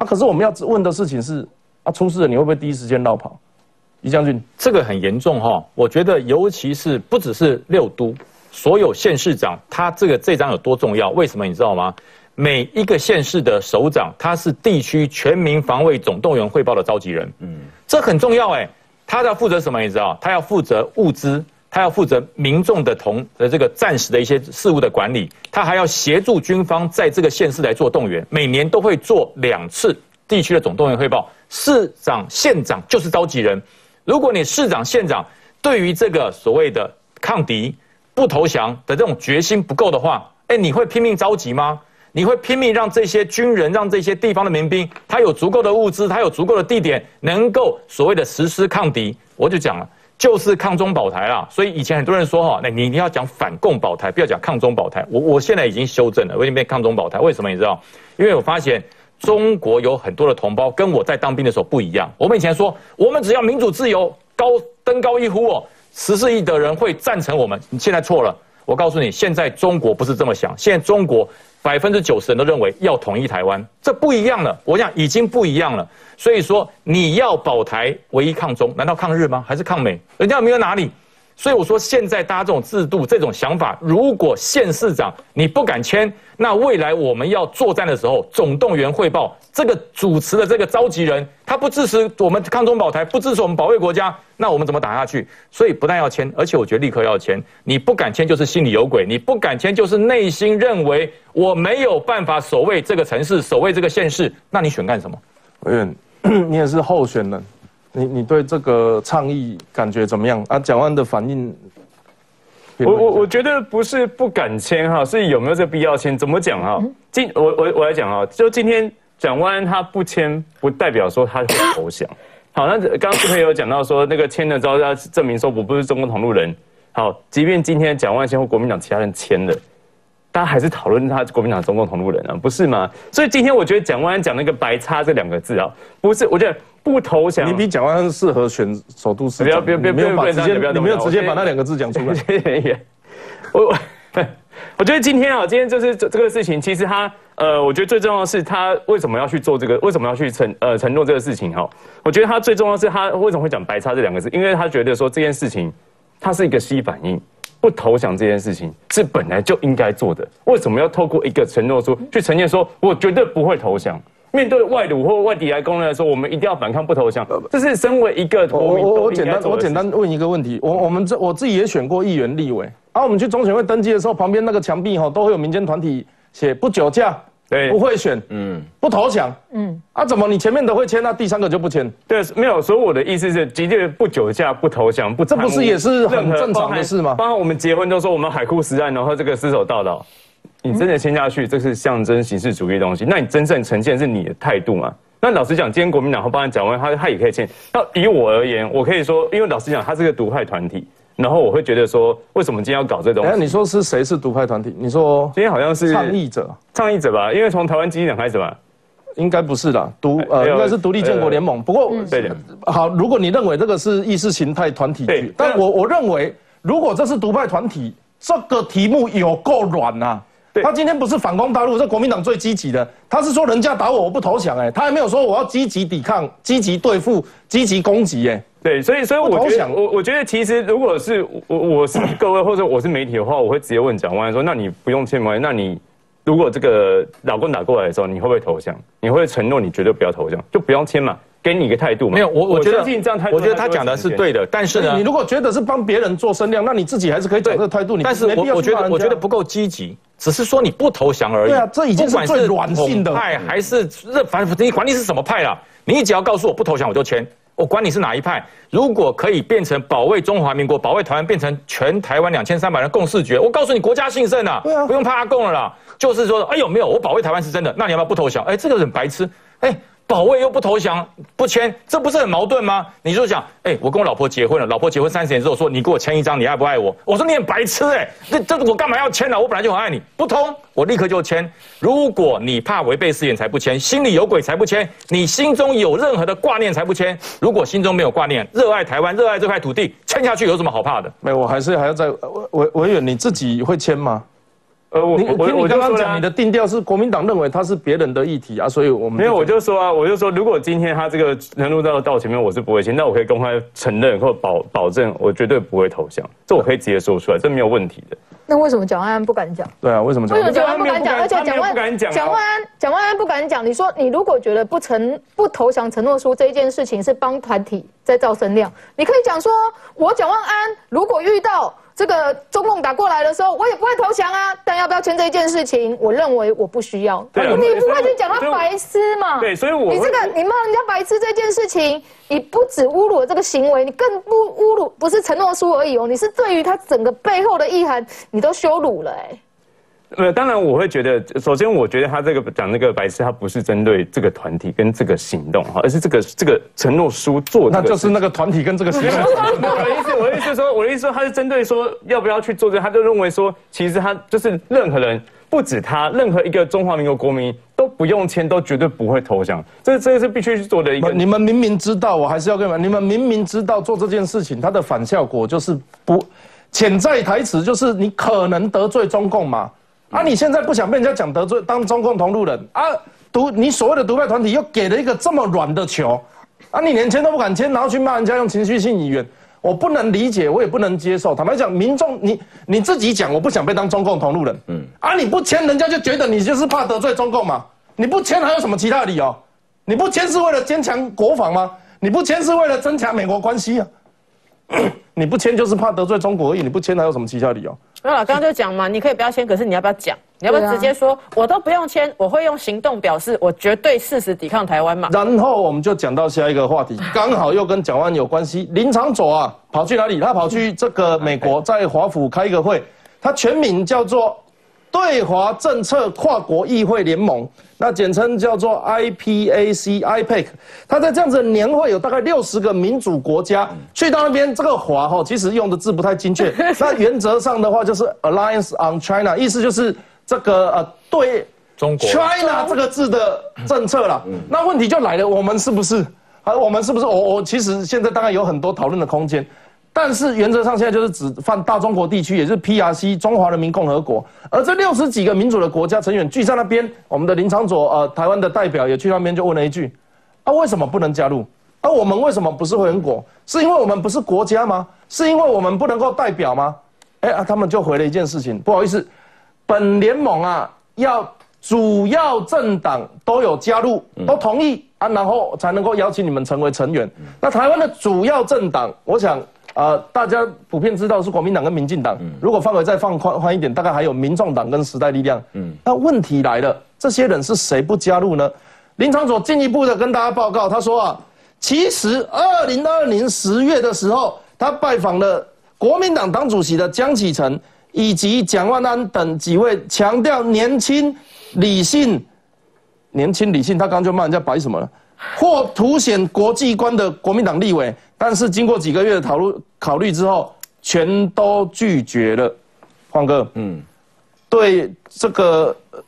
啊！可是我们要问的事情是：啊，出事了，你会不会第一时间绕跑？于将军，这个很严重哈！我觉得，尤其是不只是六都，所有县市长，他这个这张有多重要？为什么你知道吗？每一个县市的首长，他是地区全民防卫总动员汇报的召集人。嗯，这很重要哎！他要负责什么？你知道？他要负责物资，他要负责民众的同的这个暂时的一些事务的管理，他还要协助军方在这个县市来做动员。每年都会做两次地区的总动员汇报。市长、县长就是召集人。如果你市长、县长对于这个所谓的抗敌、不投降的这种决心不够的话，哎，你会拼命召集吗？你会拼命让这些军人、让这些地方的民兵，他有足够的物资，他有足够的地点，能够所谓的实施抗敌？我就讲了，就是抗中保台啦。所以以前很多人说哈，那你你要讲反共保台，不要讲抗中保台。我我现在已经修正了，我已经变抗中保台。为什么你知道？因为我发现。中国有很多的同胞跟我在当兵的时候不一样。我们以前说，我们只要民主自由，高登高一呼哦，十四亿的人会赞成我们。你现在错了，我告诉你，现在中国不是这么想。现在中国百分之九十人都认为要统一台湾，这不一样了。我想已经不一样了。所以说，你要保台，唯一抗中，难道抗日吗？还是抗美？人家没有哪里。所以我说，现在大家这种制度、这种想法，如果县市长你不敢签，那未来我们要作战的时候，总动员汇报这个主持的这个召集人，他不支持我们抗中保台，不支持我们保卫国家，那我们怎么打下去？所以不但要签，而且我觉得立刻要签。你不敢签，就是心里有鬼；你不敢签，就是内心认为我没有办法守卫这个城市，守卫这个县市。那你选干什么？委员，你也是候选人。你你对这个倡议感觉怎么样啊？蒋万的反应，我我我觉得不是不敢签哈，是有没有这必要签？怎么讲哈？今我我我来讲哈，就今天蒋万他不签，不代表说他会投降。好，那刚刚志培有讲到说，那个签了之后要证明说我不是中共同路人。好，即便今天蒋万签或国民党其他人签了。大家还是讨论他国民党中共同路人啊，不是吗？所以今天我觉得蒋万安讲那个“白叉”这两个字啊，不是，我觉得不投降。你比蒋万安适合选首都市长。不要，不要，不要，没有把直接，你没有直接把那两个字讲出来。我 我觉得今天啊，今天就是这这个事情，其实他呃，我觉得最重要的是他为什么要去做这个，为什么要去承呃承诺这个事情哈？我觉得他最重要是他为什么会讲“白叉”这两个字，因为他觉得说这件事情，它是一个吸反应。不投降这件事情是本来就应该做的，为什么要透过一个承诺书去呈现说，我绝对不会投降？面对外辱或外敌来攻来说，我们一定要反抗，不投降。这是身为一个国民我我简单我简单问一个问题，我我们这我自己也选过议员立委，啊，我们去中选会登记的时候，旁边那个墙壁哈都会有民间团体写不酒驾。对，不会选，嗯，不投降，嗯，啊，怎么你前面都会签，那第三个就不签？对，没有，所以我的意思是，的确不酒驾、不投降、不，这不是也是很正常的事吗？包括我们结婚都说我们海枯石烂，然后这个失手道道，你真的签下去，这是象征形式主义的东西，那你真正呈现是你的态度嘛？那老实讲，今天国民党和帮你讲完，他他也可以签。那以我而言，我可以说，因为老实讲，他是个独派团体。然后我会觉得说，为什么今天要搞这东西？你说是谁是独派团体？你说今天好像是倡议者，倡议者吧？因为从台湾基金党开始吧，应该不是的，独呃应该是独立建国联盟。不过对的，好，如果你认为这个是意识形态团体，对，但我我认为，如果这是独派团体，这个题目有够软呐。他今天不是反攻大陆，是国民党最积极的。他是说人家打我，我不投降，哎，他还没有说我要积极抵抗、积极对付、积极攻击，哎。对，所以所以我觉得，我我觉得其实如果是我我是各位或者我是媒体的话，我会直接问蒋万说：那你不用签吗？那你如果这个老公打过来的时候，你会不会投降？你会承诺你绝对不要投降，就不用签嘛，给你一个态度嘛。没有，我我觉得这样态度，我觉得他讲的是对的，但是呢你，如果觉得是帮别人做声量，那你自己还是可以讲这个态度。你但是我我觉得我觉得不够积极，只是说你不投降而已。对啊这已经是软性的派还是这反正你管你是什么派啦，你只要告诉我不投降我就签。我管你是哪一派，如果可以变成保卫中华民国、保卫台湾，变成全台湾两千三百人共视觉，我告诉你，国家兴盛啊，不用怕阿共了啦。就是说，哎呦没有，我保卫台湾是真的，那你要不要不投降？哎，这个人白痴，哎。保卫又不投降不签，这不是很矛盾吗？你就讲，哎、我跟我老婆结婚了，老婆结婚三十年之后说你给我签一张，你爱不爱我？我说你很白痴哎、这这我干嘛要签呢、我本来就很爱你，不通，我立刻就签。如果你怕违背誓言才不签，心里有鬼才不签，你心中有任何的挂念才不签。如果心中没有挂念，热爱台湾，热爱这块土地，签下去有什么好怕的？没有，我还是还要再委委委员，你自己会签吗？呃，我我听你我就说啦刚刚讲，你的定调是国民党认为它是别人的议题啊，所以我们没有，我就说啊，我就说，如果今天他这个能录到到前面，我是不会签，那我可以公开承认或保保证，我绝对不会投降，这我可以直接说出来，这没有问题的。那为什么蒋万安不敢讲？对啊，为什么为什么？蒋万安不敢讲？而且蒋万不敢讲啊蒋万安蒋万安不敢讲。你说你如果觉得不承不投降承诺书这一件事情是帮团体在造声量，你可以讲说，我蒋万安如果遇到这个中共打过来的时候，我也不会投降啊。但要不要签这一件事情，我认为我不需要。你不会去讲他白痴嘛？对所以我你这个你骂人家白痴这件事情，你不止侮辱了这个行为，你更不侮辱不是承诺书而已哦，你是对于他整个背后的意涵，你都羞辱了哎。呃，当然我会觉得，首先我觉得他这个讲那个白痴，他不是针对这个团体跟这个行动哈，而是这个这个承诺书做的那就是那个团体跟这个行动。我的意思，我的意思说，我的意思说，他是针对说要不要去做这个，他就认为说，其实他就是任何人，不止他，任何一个中华民国国民都不用签，都绝对不会投降。这这个是必须去做的一个。你们明明知道，我还是要跟你们，你们明明知道做这件事情，它的反效果就是不潜在台词，就是你可能得罪中共嘛。啊，你现在不想被人家讲得罪，当中共同路人啊，独你所谓的独派团体又给了一个这么软的球，啊，你连签都不敢签，然后去骂人家用情绪性语言，我不能理解，我也不能接受。坦白讲，民众你你自己讲，我不想被当中共同路人，嗯，啊，你不签，人家就觉得你就是怕得罪中共嘛。你不签还有什么其他的理由？你不签是为了坚强国防吗？你不签是为了增强美国关系啊？你不签就是怕得罪中国而已，你不签还有什么其他理由？没有了，刚刚就讲嘛，你可以不要签，可是你要不要讲？你要不要直接说，我都不用签，我会用行动表示，我绝对誓死抵抗台湾嘛？然后我们就讲到下一个话题，刚好又跟蒋万有关系。林长佐啊，跑去哪里？他跑去这个美国，在华府开一个会，他全名叫做对华政策跨国议会联盟，那简称叫做 IPAC IPAC。他在这样子的年会有大概六十个民主国家去到那边，这个华哈其实用的字不太精确，那原则上的话就是 Alliance on China，意思就是这个呃对中国 China 这个字的政策啦。那问题就来了，我们是不是？啊，我们是不是？我我其实现在当然有很多讨论的空间，但是原则上现在就是只放大中国地区，也就是 PRC 中华人民共和国。而这六十几个民主的国家成员聚在那边，我们的林长佐呃台湾的代表也去那边就问了一句：啊，为什么不能加入？啊，我们为什么不是会员国？是因为我们不是国家吗？是因为我们不能够代表吗？哎啊，他们就回了一件事情，不好意思，本联盟啊要主要政党都有加入，都同意啊，然后才能够邀请你们成为成员。那台湾的主要政党，我想。呃，大家普遍知道是国民党跟民进党。嗯如果范围再放宽宽一点，大概还有民众党跟时代力量。嗯，那问题来了，这些人是谁不加入呢？林长佐进一步的跟大家报告，他说啊，其实二零二零十月的时候，他拜访了国民党党主席的江启臣以及蒋万安等几位强调年轻、理性、年轻理性，他刚刚就骂人家白什么了，或凸显国际观的国民党立委，但是经过几个月的讨论考虑之后，全都拒绝了。黄哥，嗯，对这个呃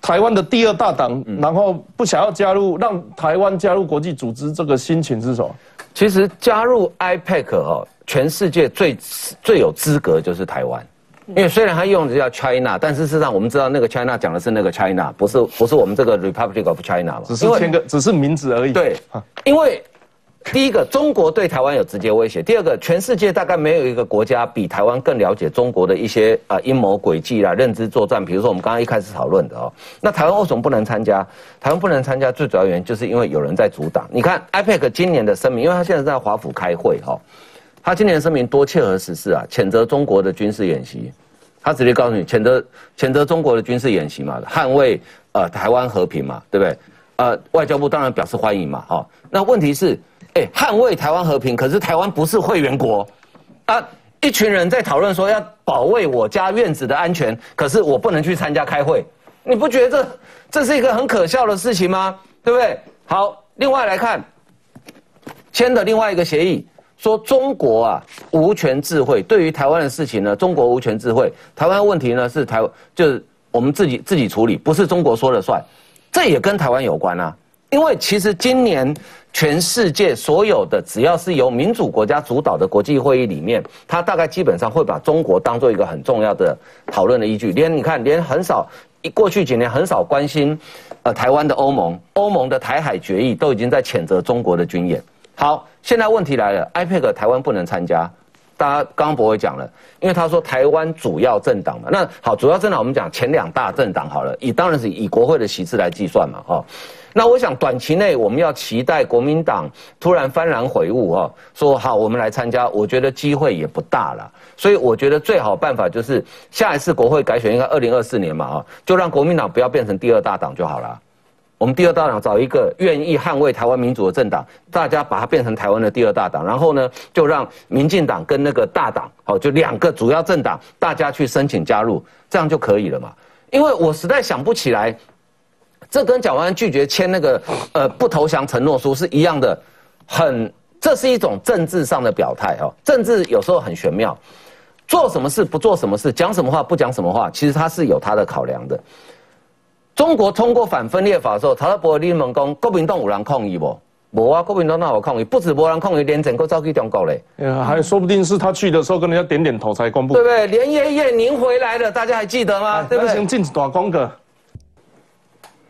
台湾的第二大党，然后不想要加入，让台湾加入国际组织，这个心情是什么？其实加入 IPAC 哦，全世界最最有资格就是台湾，因为虽然他用的叫 China，但是事实上我们知道那个 China 讲的是那个 China，不是不是我们这个 Republic of China 嘛，只是签个，只是名字而已。对，因为第一个，中国对台湾有直接威胁；第二个，全世界大概没有一个国家比台湾更了解中国的一些呃阴谋诡计啦、认知作战。比如说我们刚刚一开始讨论的哦，那台湾为什么不能参加？台湾不能参加最主要原因就是因为有人在阻挡。你看，IPAC 今年的声明，因为他现在在华府开会哈，他今年声明多切合实事啊，谴责中国的军事演习。他直接告诉你，谴责谴责中国的军事演习嘛，捍卫呃台湾和平嘛，对不对？呃，外交部当然表示欢迎嘛，哈。那问题是，哎，捍卫台湾和平，可是台湾不是会员国，啊，一群人在讨论说要保卫我家院子的安全，可是我不能去参加开会，你不觉得这这是一个很可笑的事情吗？对不对？好，另外来看，签的另外一个协议。说中国啊无权智慧，对于台湾的事情呢，中国无权智慧。台湾问题呢是台就是我们自己自己处理，不是中国说了算。这也跟台湾有关啊，因为其实今年全世界所有的只要是由民主国家主导的国际会议里面，它大概基本上会把中国当做一个很重要的讨论的依据。连你看，连很少一过去几年很少关心呃台湾的欧盟，欧盟的台海决议都已经在谴责中国的军演。好，现在问题来了，IPAC 台湾不能参加，大家刚刚博伟讲了，因为他说台湾主要政党嘛，那好，主要政党我们讲前两大政党好了，以当然是以国会的席次来计算嘛，哈，那我想短期内我们要期待国民党突然幡然悔悟，哈，说好我们来参加，我觉得机会也不大了，所以我觉得最好办法就是下一次国会改选应该二零二四年嘛，哈，就让国民党不要变成第二大党就好了。我们第二大党找一个愿意捍卫台湾民主的政党，大家把它变成台湾的第二大党，然后呢，就让民进党跟那个大党，好，就两个主要政党，大家去申请加入，这样就可以了嘛？因为我实在想不起来，这跟蒋万安拒绝签那个呃不投降承诺书是一样的，很，这是一种政治上的表态哦。政治有时候很玄妙，做什么事不做什么事，讲什么话不讲什么话，其实它是有它的考量的。中国通过反分裂法的时候，他在博立门讲，国民党有人抗议不？无啊，国民党哪有抗议？不止无人抗议，连整个走去中国嘞。还说不定是他去的时候跟人家点点头才公布。对不对？连爷爷您回来了，大家还记得吗？对不对？先进一段广告。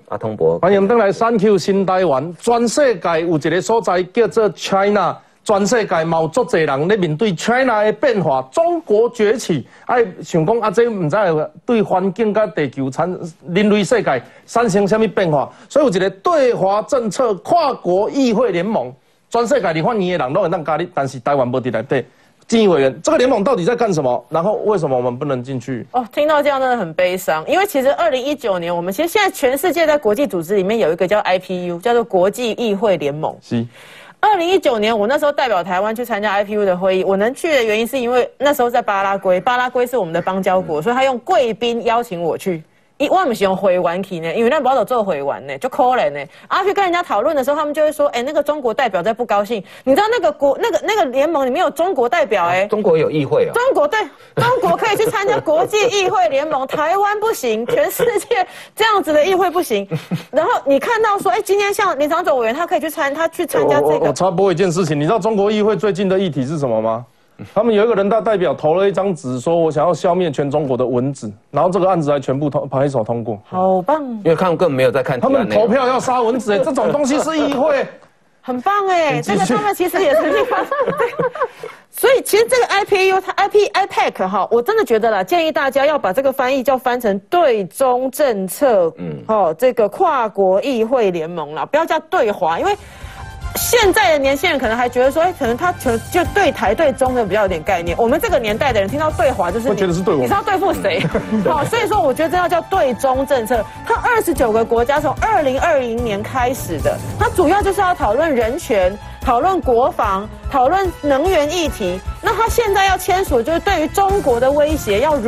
阿通博，欢迎登来三 Q 新台湾，全世界有一个所在叫做 China。全世界有足侪人咧面对 China 的变化，中国崛起，哎，想讲啊，这唔知对环境甲地球产人类世界产生什么变化？所以有一个对华政策跨国议会联盟，全世界你欢迎的人都会当加入，但是台湾不伫内底。金议委员，这个联盟到底在干什么？然后为什么我们不能进去？哦，听到这样真的很悲伤，因为其实二零一九年，我们其实现在全世界在国际组织里面有一个叫 IPU，叫做国际议会联盟。是。二零一九年，我那时候代表台湾去参加 IPU 的会议。我能去的原因是因为那时候在巴拉圭，巴拉圭是我们的邦交国，所以他用贵宾邀请我去。一万不是用回完去呢，因为那保守做回完呢，就可怜呢。阿去跟人家讨论的时候，他们就会说：“哎，那个中国代表在不高兴。”你知道那个国那个那个联盟里面有中国代表哎，中国有议会啊。中国对，中国可以去参加国际议会联盟，台湾不行，全世界这样子的议会不行。然后你看到说：“哎，今天像林长总委员，他可以去参，他去参加这个。”我插播一件事情，你知道中国议会最近的议题是什么吗？他们有一个人大代表投了一张纸，说我想要消灭全中国的蚊子，然后这个案子还全部通拍手通过，好棒！因为他们根本没有在看，他们投票要杀蚊子，哎，这种东西是议会，很棒哎，这个他们其实也是地方，所以其实这个 IPU 它 IP IPAC 哈，我真的觉得啦，建议大家要把这个翻译叫翻成对中政策，嗯，哦，这个跨国议会联盟啦，不要叫对华，因为。现在的年轻人可能还觉得说，哎，可能他就就对台对中的比较有点概念。我们这个年代的人听到对华就是，觉得是对我，你知道对付谁？好，所以说我觉得这要叫对中政策。它二十九个国家从二零二零年开始的，它主要就是要讨论人权、讨论国防、讨论能源议题。那它现在要签署，就是对于中国的威胁要如。